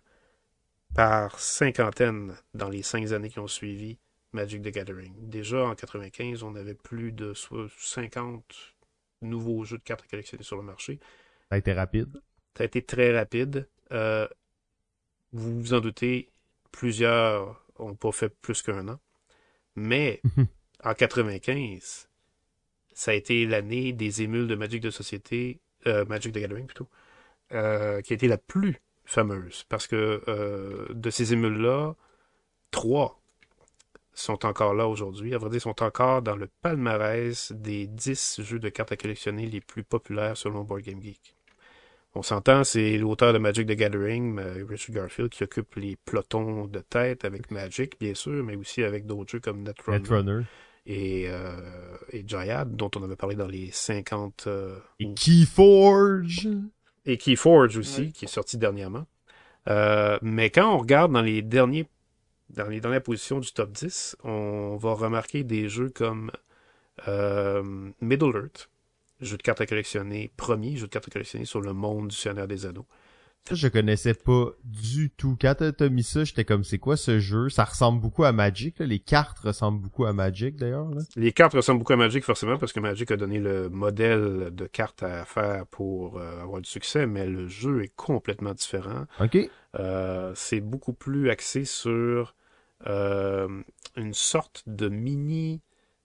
par cinquantaines dans les cinq années qui ont suivi Magic the Gathering. Déjà en 95, on avait plus de so- 50 nouveaux jeux de cartes à collectionner sur le marché. Ça a été rapide. Ça a été très rapide. Euh, vous vous en doutez, plusieurs n'ont pas fait plus qu'un an. Mais en 95, ça a été l'année des émules de Magic de Société, euh, Magic the Gathering plutôt, euh, qui a été la plus fameuse. Parce que de ces émules-là, trois sont encore là aujourd'hui. À vrai dire, sont encore dans le palmarès des 10 jeux de cartes à collectionner les plus populaires selon Board Game Geek. On s'entend, c'est l'auteur de Magic the Gathering, euh, Richard Garfield, qui occupe les pelotons de tête avec Magic, bien sûr, mais aussi avec d'autres jeux comme Netrunner Netrunner. et, euh, et Jayad, dont on avait parlé dans les 50... euh, Et Keyforge. et Keyforge aussi, Ouais. qui est sorti dernièrement. Euh, mais quand on regarde dans les derniers dans les dernières du top 10, on va remarquer des jeux comme euh, Middle Earth, jeu de cartes à collectionner, premier jeu de cartes à collectionner sur le monde du Seigneur des Anneaux. Je connaissais pas du tout. Quand t'as mis ça, j'étais comme, c'est quoi ce jeu? Ça ressemble beaucoup à Magic, là. Les cartes ressemblent beaucoup à Magic, d'ailleurs. Les cartes ressemblent beaucoup à Magic, forcément, parce que Magic a donné le modèle de cartes à faire pour euh, avoir du succès, mais le jeu est complètement différent. OK. Euh, c'est beaucoup plus axé sur euh, une sorte de mini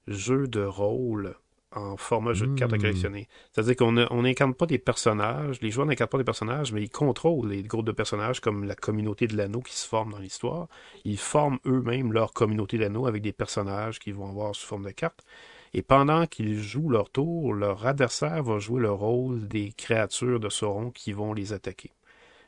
jeu de rôle en format jeu de cartes à Mm. collectionner. C'est-à-dire qu'on on n'incarne pas des personnages, les joueurs n'incarnent pas des personnages, mais ils contrôlent les groupes de personnages comme la communauté de l'anneau qui se forme dans l'histoire. Ils forment eux-mêmes leur communauté d'anneaux avec des personnages qu'ils vont avoir sous forme de cartes. Et pendant qu'ils jouent leur tour, leur adversaire va jouer le rôle des créatures de Sauron qui vont les attaquer.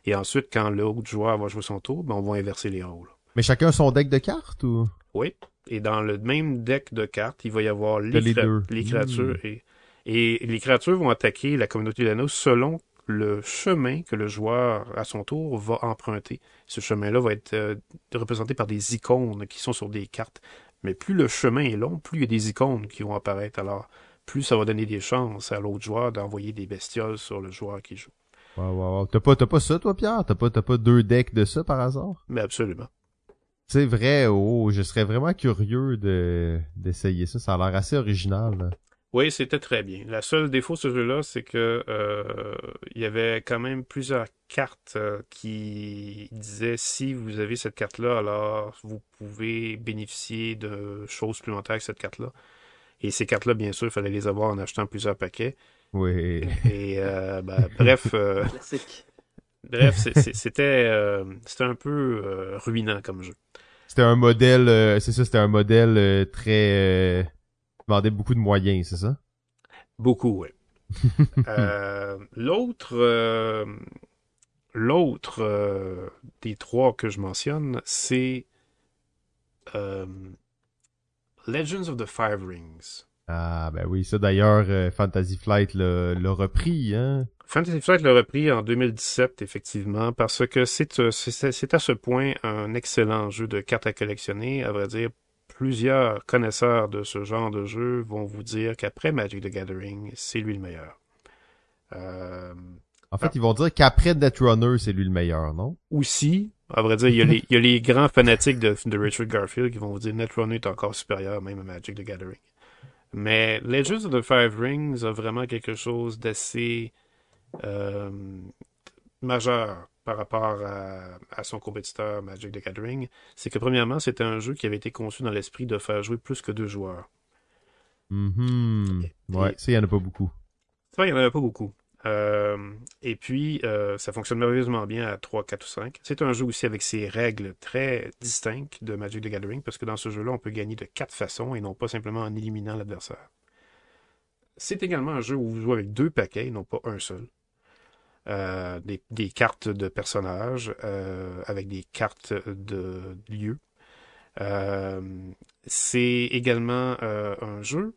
Et ensuite, quand l'autre joueur va jouer son tour, ben, on va inverser les rôles. Mais chacun son deck de cartes, ou? Oui. Et dans le même deck de cartes, il va y avoir les, les les Mm. créatures. Et, et les créatures vont attaquer la communauté d'anneaux selon le chemin que le joueur, à son tour, va emprunter. Ce chemin-là va être euh, représenté par des icônes qui sont sur des cartes. Mais plus le chemin est long, plus il y a des icônes qui vont apparaître. Alors, plus ça va donner des chances à l'autre joueur d'envoyer des bestioles sur le joueur qui joue. Wow, wow, wow. T'as pas, t'as pas ça, toi, Pierre? T'as pas, t'as pas deux decks de ça, par hasard? Mais absolument. C'est vrai, oh, je serais vraiment curieux de, d'essayer ça. Ça a l'air assez original, là. Oui, c'était très bien. La seule défaut de ce jeu-là, c'est que euh, il y avait quand même plusieurs cartes euh, qui disaient si vous avez cette carte-là, alors vous pouvez bénéficier de choses supplémentaires avec cette carte-là. Et ces cartes-là, bien sûr, il fallait les avoir en achetant plusieurs paquets. Oui. Et euh, ben, bref, euh, Classique. bref, c'est- c'est- c'était euh, c'était un peu euh, ruinant comme jeu. C'était un modèle, euh, c'est ça, c'était un modèle euh, très, euh, demandait beaucoup de moyens, c'est ça? Beaucoup, oui. Euh, l'autre, euh, l'autre euh, des trois que je mentionne, c'est euh, Legends of the Five Rings. Ah, ben oui, ça d'ailleurs, euh, Fantasy Flight l'a, l'a repris, hein? Fantasy Flight l'a repris en 2017, effectivement, parce que c'est, euh, c'est, c'est à ce point un excellent jeu de cartes à collectionner. À vrai dire, plusieurs connaisseurs de ce genre de jeu vont vous dire qu'après Magic the Gathering, c'est lui le meilleur. Euh, En fait, Ah. ils vont dire qu'après Netrunner, c'est lui le meilleur, non? aussi, à vrai dire, il y a les, il y a les grands fanatiques de, de Richard Garfield qui vont vous dire Netrunner est encore supérieur même à Magic the Gathering. Mais Legends of the Five Rings a vraiment quelque chose d'assez majeur par rapport à, à son compétiteur Magic the Gathering. C'est que premièrement, c'est un jeu qui avait été conçu dans l'esprit de faire jouer plus que deux joueurs. Mhm. Ouais, ça, il y en a pas beaucoup. Ça, il n'y en avait pas beaucoup. Euh, et puis, euh, ça fonctionne merveilleusement bien à 3, 4 ou 5. C'est un jeu aussi avec ses règles très distinctes de Magic the Gathering, parce que dans ce jeu-là, on peut gagner de quatre façons et non pas simplement en éliminant l'adversaire. C'est également un jeu où vous jouez avec deux paquets et non pas un seul. Euh, des, des cartes de personnages euh, avec des cartes de lieux. Euh, c'est également euh, un jeu,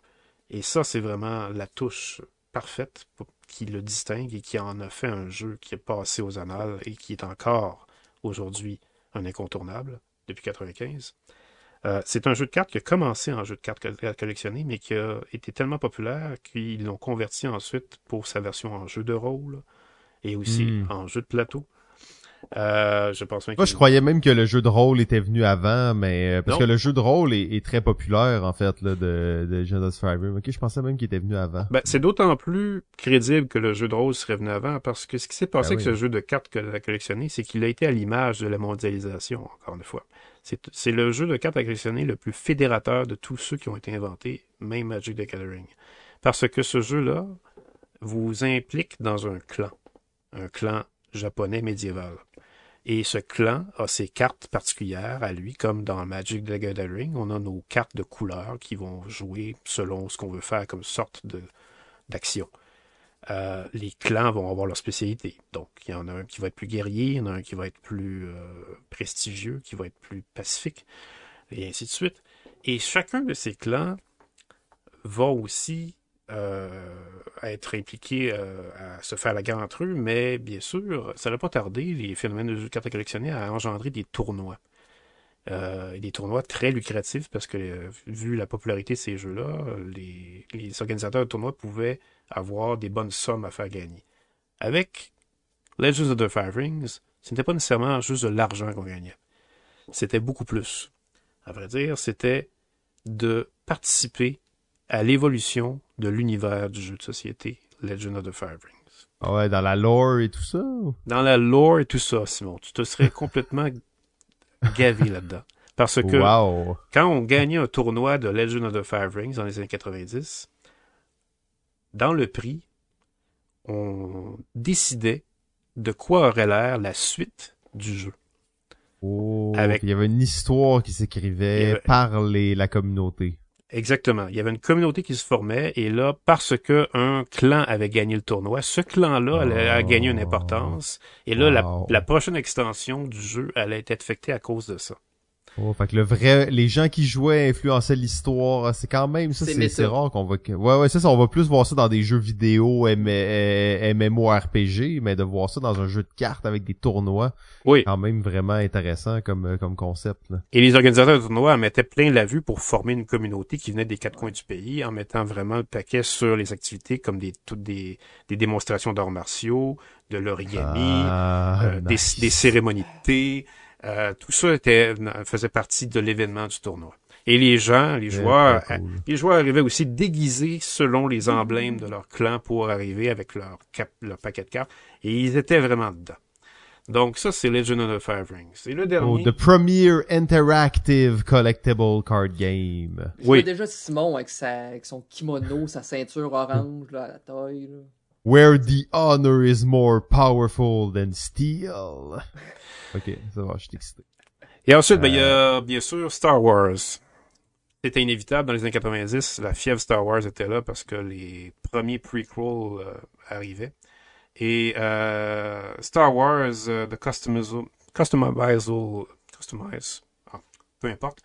et ça c'est vraiment la touche parfaite pour- qui le distingue et qui en a fait un jeu qui est passé aux annales et qui est encore aujourd'hui un incontournable depuis 95. Euh, c'est un jeu de cartes qui a commencé en jeu de cartes à collectionner, mais qui a été tellement populaire qu'ils l'ont converti ensuite pour sa version en jeu de rôle et aussi Hmm. en jeu de plateau. Euh, je pense même Moi, je croyais même que le jeu de rôle était venu avant, mais euh, parce Non. que le jeu de rôle est, est très populaire en fait là, de, de Genesis Firebreak. Ok, je pensais même qu'il était venu avant. Ben, c'est d'autant plus crédible que le jeu de rôle serait venu avant, parce que ce qui s'est passé Ben avec oui. ce jeu de cartes que a collectionné, c'est qu'il a été à l'image de la mondialisation, encore une fois. C'est c'est le jeu de cartes à collectionner le plus fédérateur de tous ceux qui ont été inventés, même Magic the Gathering. Parce que ce jeu-là vous implique dans un clan, un clan japonais médiéval. Et ce clan a ses cartes particulières à lui, comme dans Magic the Gathering, on a nos cartes de couleurs qui vont jouer selon ce qu'on veut faire comme sorte de d'action. Euh, les clans vont avoir leur spécialité. Donc, il y en a un qui va être plus guerrier, il y en a un qui va être plus euh, prestigieux, qui va être plus pacifique, et ainsi de suite. Et chacun de ces clans va aussi euh, être impliqué euh, à se faire la guerre entre eux, mais bien sûr, ça n'a pas tardé, les phénomènes de cartes à collectionner, à engendrer des tournois. Euh, des tournois très lucratifs parce que, euh, vu la popularité de ces jeux-là, les, les organisateurs de tournois pouvaient avoir des bonnes sommes à faire gagner. Avec Legends of the Five Rings, ce n'était pas nécessairement juste de l'argent qu'on gagnait. C'était beaucoup plus. À vrai dire, c'était de participer à l'évolution de l'univers du jeu de société Legend of the Five Rings. Ah ouais, dans la lore et tout ça. Dans la lore et tout ça, Simon, tu te serais complètement gavé là-dedans. Parce que Wow. quand on gagnait un tournoi de Legend of the Five Rings dans les années 90, dans le prix, on décidait de quoi aurait l'air la suite du jeu. Oh, Avec- Il y avait une histoire qui s'écrivait avait- par les, la communauté. Exactement. Il y avait une communauté qui se formait et là, parce que un clan avait gagné le tournoi, ce clan-là allait- a Oh. gagné une importance. Et là, la prochaine extension du jeu allait être affectée à cause de ça. Oh, fait que le vrai, les gens qui jouaient influençaient l'histoire. C'est quand même ça, C'est rare qu'on va. Ouais, ouais, c'est ça. On va plus voir ça dans des jeux vidéo, M- euh, MMORPG, mais de voir ça dans un jeu de cartes avec des tournois, Oui. quand même vraiment intéressant comme euh, comme concept. Là. Et les organisateurs de tournois en mettaient plein la vue pour former une communauté qui venait des quatre coins du pays, en mettant vraiment le paquet sur les activités comme des, toutes des, des démonstrations d'arts martiaux, de l'origami, Ah, euh, des, des cérémonies de thé. Euh, tout ça était, faisait partie de l'événement du tournoi. Et les gens, les Très, joueurs, cool. les joueurs arrivaient aussi déguisés selon les emblèmes de leur clan pour arriver avec leur, cap, leur paquet de cartes. Et ils étaient vraiment dedans. Donc ça, c'est Legend of the Five Rings. Et le Oh, dernier... the premier interactive collectible card game. Je Oui. vois déjà Simon avec, sa, avec son kimono, sa ceinture orange là, à la taille. Là. Where the honor is more powerful than steel. ok, ça va, je suis excité. Et ensuite, ben, il y a bien sûr Star Wars. C'était inévitable dans les années 90. La fièvre Star Wars était là parce que les premiers prequels euh, arrivaient. Et euh, Star Wars, euh, the customizable, customizable, customize, ah, peu importe.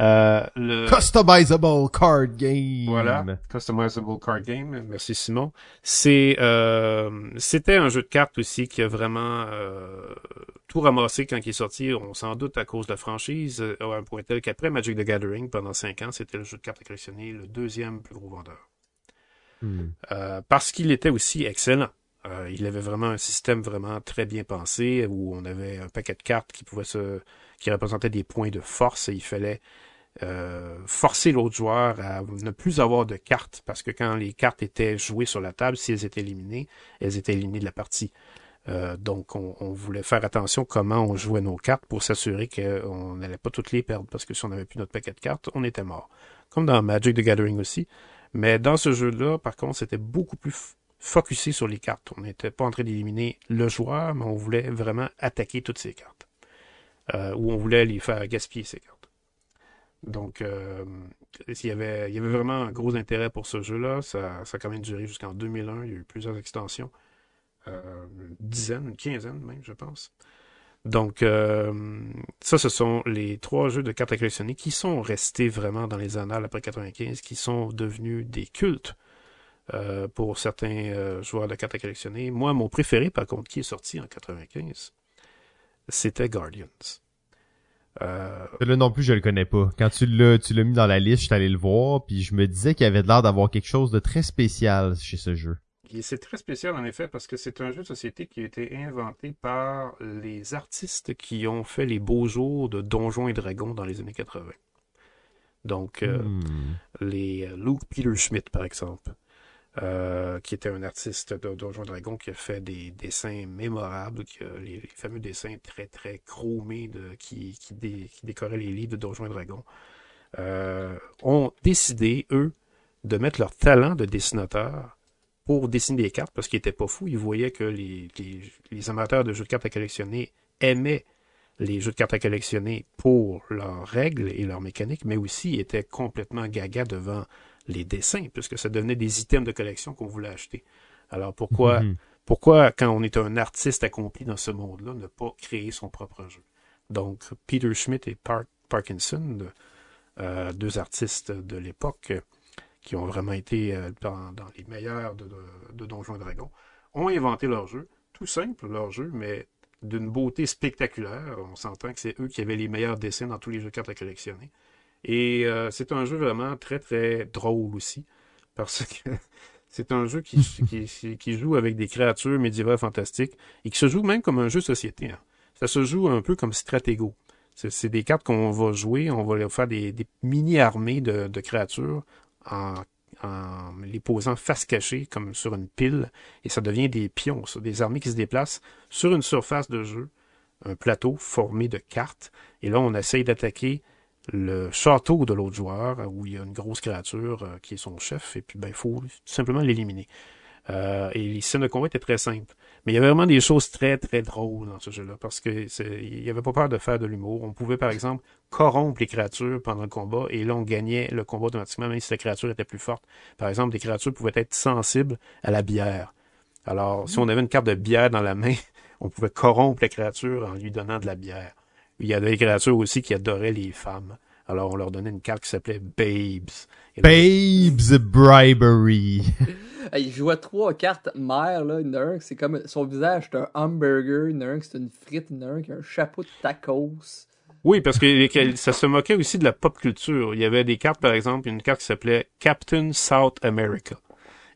Euh, le, Customizable card game. voilà, customizable card game. Merci Simon. C'est, euh, c'était un jeu de cartes aussi qui a vraiment euh, tout ramassé quand il est sorti. On s'en doute à cause de la franchise, à un point tel qu'après Magic the Gathering, pendant cinq ans, c'était le jeu de cartes à collectionner le deuxième plus gros vendeur. Hmm. Parce qu'il était aussi excellent. Il avait vraiment un système vraiment très bien pensé où on avait un paquet de cartes qui pouvait se, qui représentait des points de force et il fallait euh, forcer l'autre joueur à ne plus avoir de cartes parce que quand les cartes étaient jouées sur la table, si elles étaient éliminées, elles étaient éliminées de la partie. Euh, donc, on, on voulait faire attention comment on jouait nos cartes pour s'assurer qu'on n'allait pas toutes les perdre parce que si on n'avait plus notre paquet de cartes, on était mort. Comme dans Magic the Gathering aussi. Mais dans ce jeu-là, par contre, c'était beaucoup plus focusé sur les cartes. On n'était pas en train d'éliminer le joueur, mais on voulait vraiment attaquer toutes ces cartes. Euh, ou on voulait les faire gaspiller ces cartes. Donc, euh, il, y avait, il y avait vraiment un gros intérêt pour ce jeu-là. Ça, ça a quand même duré jusqu'en 2001. Il y a eu plusieurs extensions. euh, une dizaine, une quinzaine même, je pense. Donc, euh, ça, ce sont les trois jeux de cartes à collectionner qui sont restés vraiment dans les annales après 95, qui sont devenus des cultes euh, pour certains euh, joueurs de cartes à collectionner. Moi, mon préféré, par contre, qui est sorti en 95, c'était Guardians. Euh... Là non plus, je le connais pas. Quand tu l'as, tu l'as mis dans la liste, je suis allé le voir, puis je me disais qu'il avait l'air d'avoir quelque chose de très spécial chez ce jeu. C'est très spécial en effet parce que c'est un jeu de société qui a été inventé par les artistes qui ont fait les beaux jours de Donjons et Dragons dans les années 80. Donc, euh, hmm. les euh, Luke Peter Schmidt, par exemple, euh, qui était un artiste de Donjons et Dragons qui a fait des dessins mémorables, qui les, fameux dessins très très chromés de, qui, qui, décoraient les livres de Donjons et Dragons, ont décidé, eux, de mettre leur talent de dessinateur pour dessiner des cartes parce qu'il était pas fou. Il voyait que les, les, amateurs de jeux de cartes à collectionner aimaient les jeux de cartes à collectionner pour leurs règles et leurs mécaniques, mais aussi étaient complètement gaga devant les dessins, puisque ça devenait des items de collection qu'on voulait acheter. Alors pourquoi, mhm. pourquoi quand on est un artiste accompli dans ce monde-là, ne pas créer son propre jeu? Donc, Peter Schmidt et Parkinson, euh, deux artistes de l'époque, qui ont vraiment été euh, dans, les meilleurs de, Donjons et Dragons, ont inventé leur jeu. Tout simple, leur jeu, mais d'une beauté spectaculaire. On s'entend que c'est eux qui avaient les meilleurs dessins dans tous les jeux de cartes à collectionner. Et euh, c'est un jeu vraiment très, très drôle aussi, parce que c'est un jeu qui, qui, joue avec des créatures médiévales fantastiques et qui se joue même comme un jeu de société. Hein. Ça se joue un peu comme Stratego. C'est des cartes qu'on va jouer, on va faire des, mini-armées de, de, créatures en, les posant face cachée, comme sur une pile, et ça devient des pions, des armées qui se déplacent sur une surface de jeu, un plateau formé de cartes, et là on essaye d'attaquer le château de l'autre joueur, où il y a une grosse créature euh, qui est son chef, et puis ben il faut tout simplement l'éliminer. Euh, et les scènes de combat étaient très simples. Mais il y avait vraiment des choses très, très drôles dans ce jeu-là, parce que il y avait pas peur de faire de l'humour. On pouvait, par exemple, corrompre les créatures pendant le combat, et là, on gagnait le combat automatiquement, même si la créature était plus forte. Par exemple, des créatures pouvaient être sensibles à la bière. Alors, si on avait une carte de bière dans la main, on pouvait corrompre la créature en lui donnant de la bière. Il y avait des créatures aussi qui adoraient les femmes. Alors, on leur donnait une carte qui s'appelait Babes. Babes Bribery. il jouait trois cartes mères, là. Une un, c'est comme son visage, c'est un hamburger. Une un, c'est une frite. Une un, qui a un chapeau de tacos. Oui, parce que ça se moquait aussi de la pop culture. Il y avait des cartes, par exemple, une carte qui s'appelait Captain South America.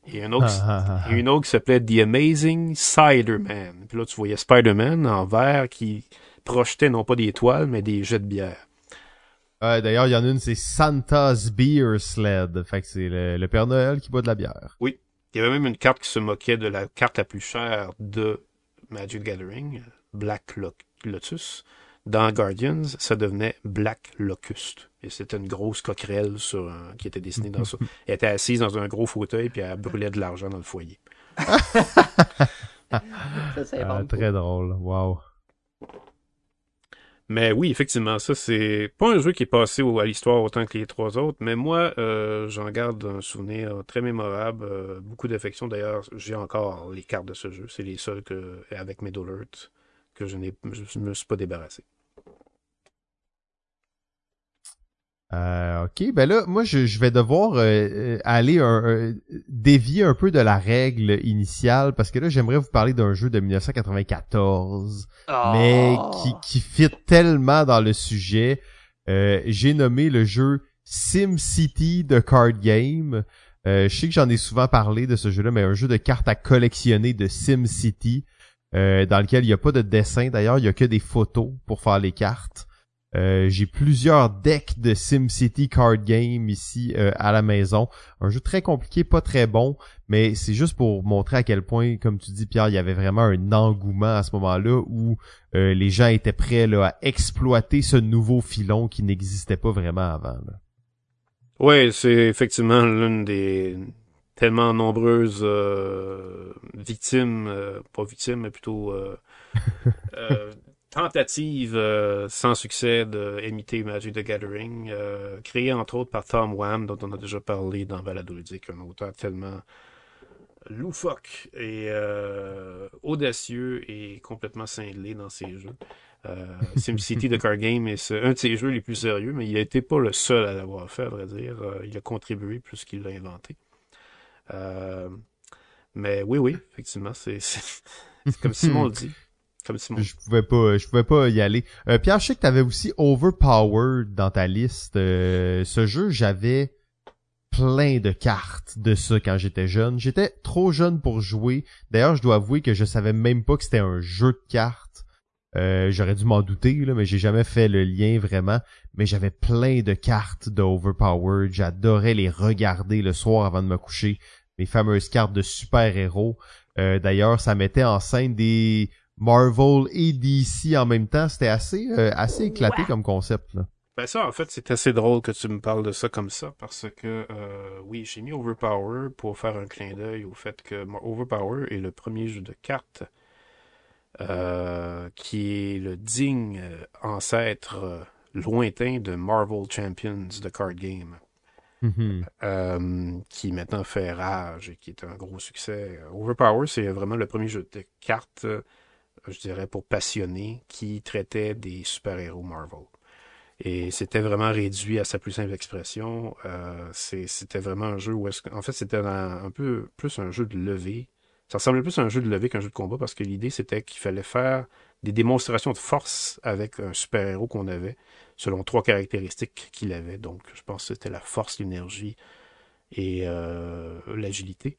Et une autre, ah, ah, ah, une autre qui s'appelait The Amazing Spider-Man. Puis là, tu voyais Spider-Man en vert qui projetait non pas des toiles, mais des jets de bière. D'ailleurs, il y en a une, c'est Santa's Beer Sled. Fait que c'est le, Père Noël qui boit de la bière. Oui. Il y avait même une carte qui se moquait de la carte la plus chère de Magic Gathering, Black Lotus. Dans Guardians, ça devenait Black Locust. Et c'était une grosse coquerelle sur qui était dessinée dans ça. Elle était assise dans un gros fauteuil puis elle brûlait de l'argent dans le foyer. ça, c'est ah, très drôle. Wow. Mais oui, effectivement, ça c'est pas un jeu qui est passé à l'histoire autant que les trois autres, mais moi euh, j'en garde un souvenir très mémorable, euh, beaucoup d'affection. D'ailleurs, j'ai encore les cartes de ce jeu. C'est les seules que avec Middle Earth que je n'ai, je me suis pas débarrassé. Euh, ok, ben là, moi, je, je vais devoir euh, euh, aller un, dévier un peu de la règle initiale parce que là, j'aimerais vous parler d'un jeu de 1994, mais ah. qui, qui fit tellement dans le sujet. J'ai nommé le jeu SimCity de Card Game. je sais que j'en ai souvent parlé de ce jeu-là, mais un jeu de cartes à collectionner de SimCity dans lequel il n'y a pas de dessin. D'ailleurs, il y a que des photos pour faire les cartes. Euh, j'ai plusieurs decks de SimCity Card Game ici euh, à la maison. Un jeu très compliqué, pas très bon, mais c'est juste pour montrer à quel point, comme tu dis Pierre, il y avait vraiment un engouement à ce moment-là où euh, les gens étaient prêts là, à exploiter ce nouveau filon qui n'existait pas vraiment avant. Oui, c'est effectivement l'une des tellement nombreuses victimes, pas victimes, mais plutôt tentative euh, sans succès d'imiter Magic the Gathering, euh, créée entre autres par Tom Wham, dont on a déjà parlé dans Balado Ludique, un auteur tellement loufoque et euh, audacieux et complètement cinglé dans ses jeux. SimCity de Card Game est un de ses jeux les plus sérieux, mais il n'a été pas le seul à l'avoir fait, à vrai dire. Il a contribué plus qu'il l'a inventé. Mais oui, oui, effectivement, c'est comme Simon le dit. Je pouvais pas, je pouvais pas y aller. Euh, Pierre, je sais que t'avais aussi Overpowered dans ta liste. Euh, ce jeu, j'avais plein de cartes de ça quand j'étais jeune. J'étais trop jeune pour jouer. D'ailleurs, je dois avouer que je savais même pas que c'était un jeu de cartes. Euh, j'aurais dû m'en douter, là, mais j'ai jamais fait le lien vraiment. Mais j'avais plein de cartes de Overpowered. J'adorais les regarder le soir avant de me coucher. Mes fameuses cartes de super-héros. Euh, D'ailleurs, ça mettait en scène des Marvel et DC en même temps. C'était assez, euh, assez éclaté comme concept. Là. Ben ça, en fait, c'est assez drôle que tu me parles de ça comme ça, parce que euh, oui, j'ai mis Overpower pour faire un clin d'œil au fait que Overpower est le premier jeu de cartes euh, qui est le digne ancêtre lointain de Marvel Champions de Card Game. Mm-hmm. Euh, qui maintenant fait rage et qui est un gros succès. Overpower, c'est vraiment le premier jeu de cartes, euh, je dirais, pour passionnés qui traitait des super-héros Marvel. Et c'était vraiment réduit à sa plus simple expression. Euh, c'était vraiment un jeu où, en fait, c'était un, un, peu plus un jeu de levée. Ça ressemblait plus à un jeu de levée qu'un jeu de combat parce que l'idée, c'était qu'il fallait faire des démonstrations de force avec un super-héros qu'on avait, selon trois caractéristiques qu'il avait. Donc, je pense que c'était la force, l'énergie et euh, l'agilité.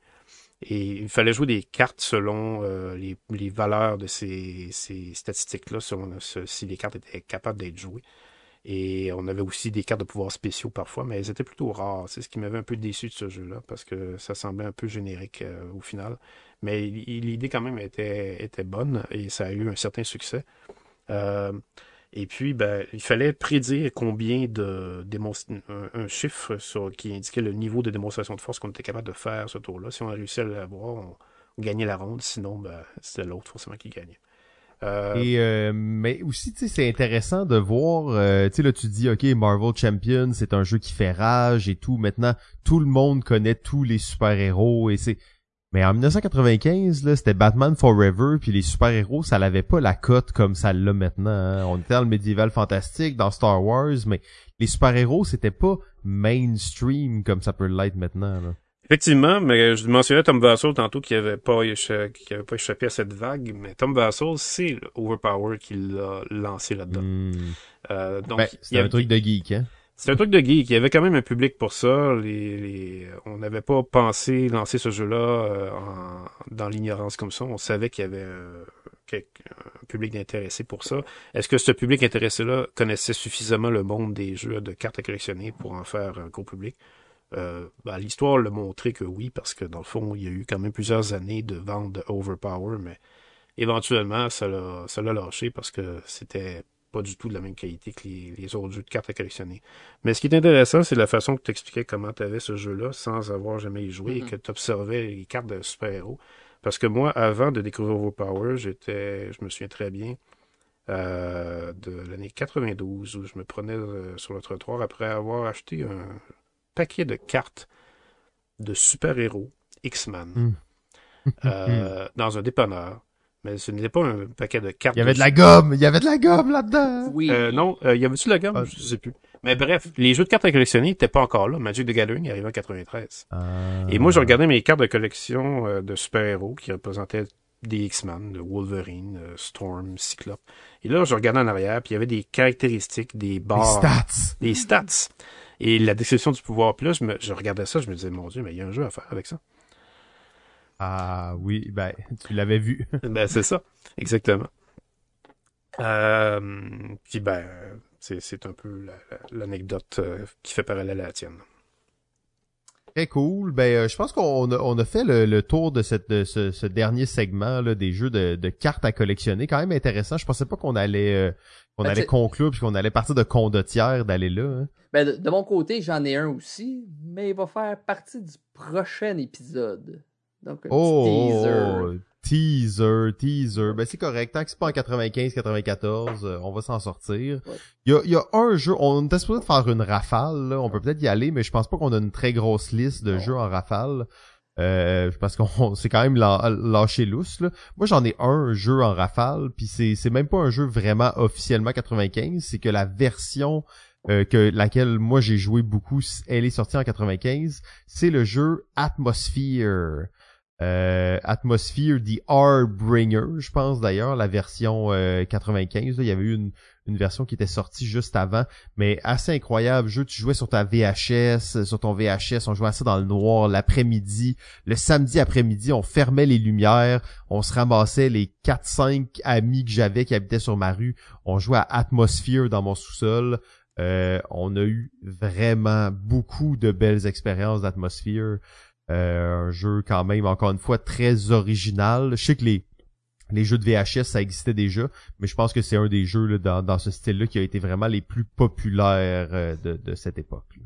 Et il fallait jouer des cartes selon euh, les, les, valeurs de ces, ces statistiques-là, selon si les cartes étaient capables d'être jouées. Et on avait aussi des cartes de pouvoirs spéciaux parfois, mais elles étaient plutôt rares. C'est ce qui m'avait un peu déçu de ce jeu-là, parce que ça semblait un peu générique euh, au final. Mais l'idée quand même était, était bonne et ça a eu un certain succès. Euh, et puis, ben, il fallait prédire combien de un, un chiffre qui indiquait le niveau de démonstration de force qu'on était capable de faire ce tour-là. Si on a réussi à l'avoir, on, on gagnait la ronde. Sinon, ben, c'était l'autre forcément qui gagnait. Euh... Et euh, mais aussi, tu sais, c'est intéressant de voir. Euh, tu sais, là, tu dis, ok, Marvel Champions, c'est un jeu qui fait rage et tout. Maintenant, tout le monde connaît tous les super héros et c'est. Mais en 1995, là, c'était Batman Forever, puis les super-héros, ça l'avait pas la cote comme ça l'a maintenant. Hein. On était dans le médiéval fantastique, dans Star Wars, mais les super-héros, c'était pas mainstream comme ça peut l'être maintenant. Là. Effectivement, mais je mentionnais Tom Vassal tantôt qui avait pas échappé, qui avait pas échappé à cette vague, mais Tom Vassal, c'est Overpower qui l'a lancé là-dedans. Hmm. Euh, donc, ben, c'est un truc de geek, hein? C'est un truc de geek. Il y avait quand même un public pour ça. On n'avait pas pensé lancer ce jeu-là euh, dans l'ignorance comme ça. On savait qu'il y avait euh, un public d'intéressé pour ça. Est-ce que ce public intéressé-là connaissait suffisamment le monde des jeux de cartes à collectionner pour en faire un gros public? Euh, ben, L'histoire l'a montré que oui, parce que dans le fond, il y a eu quand même plusieurs années de vente de Overpower, mais éventuellement, ça l'a lâché parce que c'était pas du tout de la même qualité que les, les, autres jeux de cartes à collectionner. Mais ce qui est intéressant, c'est la façon que tu expliquais comment tu avais ce jeu-là sans avoir jamais y joué et Mm-hmm. que tu observais les cartes de super-héros. Parce que moi, avant de découvrir Overpower, j'étais, je me souviens très bien, euh, de l'année 92 où je me prenais euh, sur le trottoir après avoir acheté un paquet de cartes de super-héros X-Men Mm. euh, dans un dépanneur. Mais ce n'était pas un paquet de cartes. Il y avait de la gomme! Il y avait de la gomme là-dedans! Oui. Euh, non, euh, y avait-tu la gamme? Ah. Je sais plus. Mais bref, les jeux de cartes à collectionner n'étaient pas encore là. Magic the Gathering arrivait en 93. Ah. Et moi, je regardais mes cartes de collection euh, de super-héros qui représentaient des X-Men, de Wolverine, euh, Storm, Cyclope. Et là, je regardais en arrière, puis il y avait des caractéristiques, des barres, stats! des stats. Et la description du pouvoir. Là, je, me, je regardais ça, je me disais, mon Dieu, mais il y a un jeu à faire avec ça. Ah oui, ben, tu l'avais vu. ben, c'est ça. Exactement. Euh, puis ben, c'est, c'est un peu la- la- l'anecdote euh, qui fait parallèle à la tienne. Très cool. Ben, euh, je pense qu'on a, on a fait le, le tour de, cette, de ce, ce dernier segment là, des jeux de, de cartes à collectionner. Quand même intéressant. Je pensais pas qu'on allait euh, qu'on Ben, allait conclure puis qu'on allait partir de condottière d'aller là. hein. Ben, de, de mon côté, j'en ai un aussi, mais il va faire partie du prochain épisode. Donc, un Oh, petit teaser. oh, teaser, teaser. Ben c'est correct. Tant que c'est pas en 95, 94, euh, on va s'en sortir. Ouais. Il y a, il y a un jeu, on était supposé de faire une rafale. Là. On peut peut-être y aller, mais je pense pas qu'on a une très grosse liste de Non. jeux en rafale. Euh, parce qu'on c'est quand même lâché lousse là. Moi j'en ai un jeu en rafale, puis c'est c'est même pas un jeu vraiment officiellement 95, c'est que la version euh, que laquelle moi j'ai joué beaucoup, elle est sortie en 95, c'est le jeu Atmosphere. Euh, Atmosphere The Harbringer, je pense d'ailleurs, la version euh, 95. là. il y avait eu une, version qui était sortie juste avant, mais assez incroyable jeu. Tu jouais sur ta VHS, sur ton VHS, on jouait à ça dans le noir l'après-midi. Le samedi après-midi, on fermait les lumières, on se ramassait les 4-5 amis que j'avais qui habitaient sur ma rue. On jouait à Atmosphere dans mon sous-sol. Euh, on a eu vraiment beaucoup de belles expériences d'Atmosphere. Euh, un jeu quand même, encore une fois, très original. Je sais que les, les jeux de VHS, ça existait déjà, mais je pense que c'est un des jeux là, dans, dans ce style-là qui a été vraiment les plus populaires euh, de, de cette époque.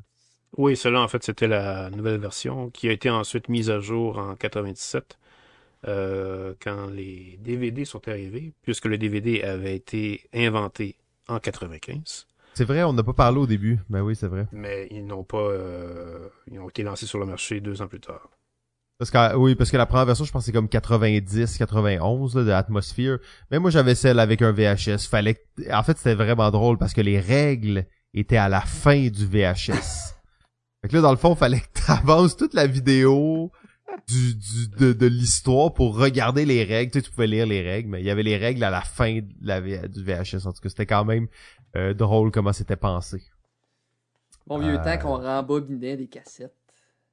Oui, cela en fait c'était la nouvelle version qui a été ensuite mise à jour en 97 euh, quand les DVD sont arrivés, puisque le DVD avait été inventé en 95, C'est vrai, on n'a pas parlé au début. Ben oui, c'est vrai. mais ils n'ont pas, euh, ils ont été lancés sur le marché deux ans plus tard. Parce que oui, parce que la première version, je pense que c'est comme 90, 91 là, de Atmosphere. Mais moi j'avais celle avec un VHS. Fallait en fait, c'était vraiment drôle parce que les règles étaient à la fin du VHS. fait que là dans le fond, fallait que t'avances toute la vidéo du, du de, de l'histoire pour regarder les règles. Tu, sais, tu pouvais lire les règles, mais il y avait les règles à la fin de la, V- du VHS. En tout cas, c'était quand même euh, drôle comment c'était pensé. Bon vieux Euh. temps qu'on rembobinait des cassettes.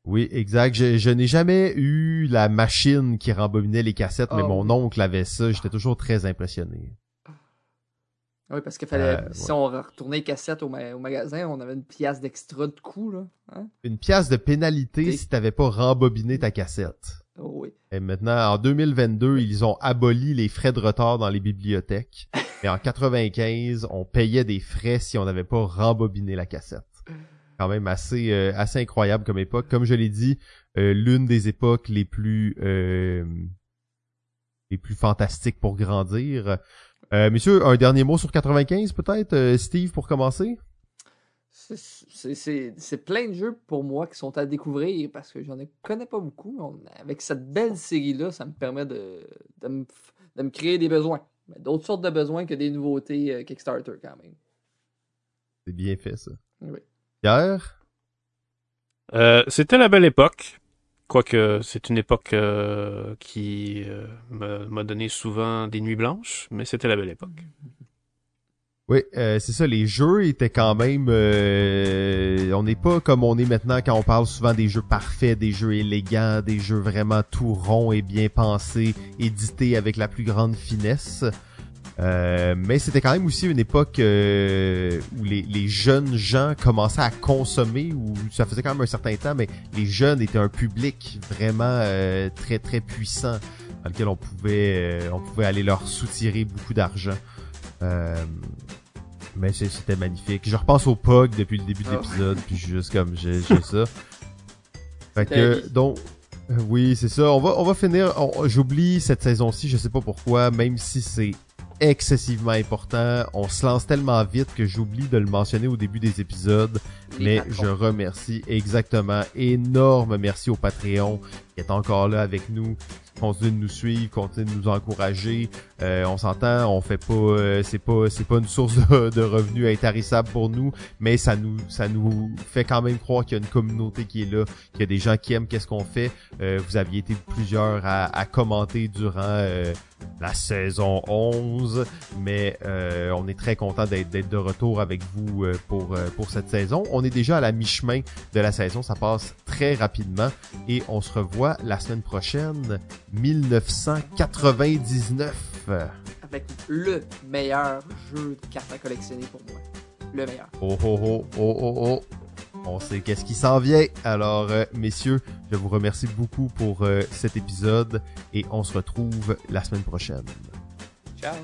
Oui, exact. Je, je n'ai jamais eu la machine qui rembobinait les cassettes, mais Oh. mon oncle avait ça. J'étais toujours très impressionné. Oui, parce qu'il fallait. Euh, si on retournait les cassettes au, ma- au magasin, on avait une pièce d'extra de coût, là. Hein? Une pièce de pénalité si t'avais pas rembobiné ta cassette. Oh oui. Et maintenant, en 2022, ils ont aboli les frais de retard dans les bibliothèques. Mais en 95, on payait des frais si on n'avait pas rembobiné la cassette. Quand même assez euh, incroyable comme époque. Comme je l'ai dit, euh, l'une des époques les plus euh, fantastiques pour grandir. Monsieur, un dernier mot sur 95 peut-être, Steve, pour commencer? C'est- plein de jeux pour moi qui sont à découvrir parce que j'en ai- connais pas beaucoup. avec cette belle série-là, ça me permet de me créer des besoins. Mais D'autres sortes de besoins que des nouveautés euh, Kickstarter quand même. C'est bien fait ça. Oui. Pierre, Euh, c'était la belle époque. Quoique c'est une époque euh, qui euh, m'a m'a donné souvent des nuits blanches, mais c'était la belle époque. Oui, euh, c'est ça. Les jeux étaient quand même. euh, on n'est pas comme on est maintenant quand on parle souvent des jeux parfaits, des jeux élégants, des jeux vraiment tout ronds et bien pensés, édités avec la plus grande finesse. Euh, mais c'était quand même aussi une époque euh, où les, jeunes gens commençaient à consommer, où ça faisait quand même un certain temps, mais les jeunes étaient un public vraiment euh, très très puissant dans lequel on pouvait euh, on pouvait aller leur soutirer beaucoup d'argent. Euh, mais c'était magnifique. Je repense au POG depuis le début de Ah. l'épisode, puis juste comme j'ai ça. Fait que donc euh, oui, c'est ça. On va on va finir. J'oublie cette saison-ci, je sais pas pourquoi, même si c'est excessivement important. On se lance tellement vite que j'oublie de le mentionner au début des épisodes. Les Mais patrons. je remercie exactement, énorme merci au Patreon qui est encore là avec nous, continue de nous suivre, continue de nous encourager. Euh, on s'entend, on fait pas, euh, c'est pas, c'est pas une source de, revenus intarissable pour nous, mais ça nous, ça nous fait quand même croire qu'il y a une communauté qui est là, qu'il y a des gens qui aiment qu'est-ce qu'on fait. Euh, vous aviez été plusieurs à, à commenter durant euh, la saison 11, mais euh, on est très content d'être, de retour avec vous euh, pour, pour cette saison. On est déjà à la mi-chemin de la saison, ça passe très rapidement et on se revoit la semaine prochaine, 1999. Avec le meilleur jeu de cartes à collectionner pour moi. Le meilleur. Oh oh oh oh oh oh. On sait qu'est-ce qui s'en vient. Alors, euh, messieurs, je vous remercie beaucoup pour euh, cet épisode et on se retrouve la semaine prochaine. Ciao.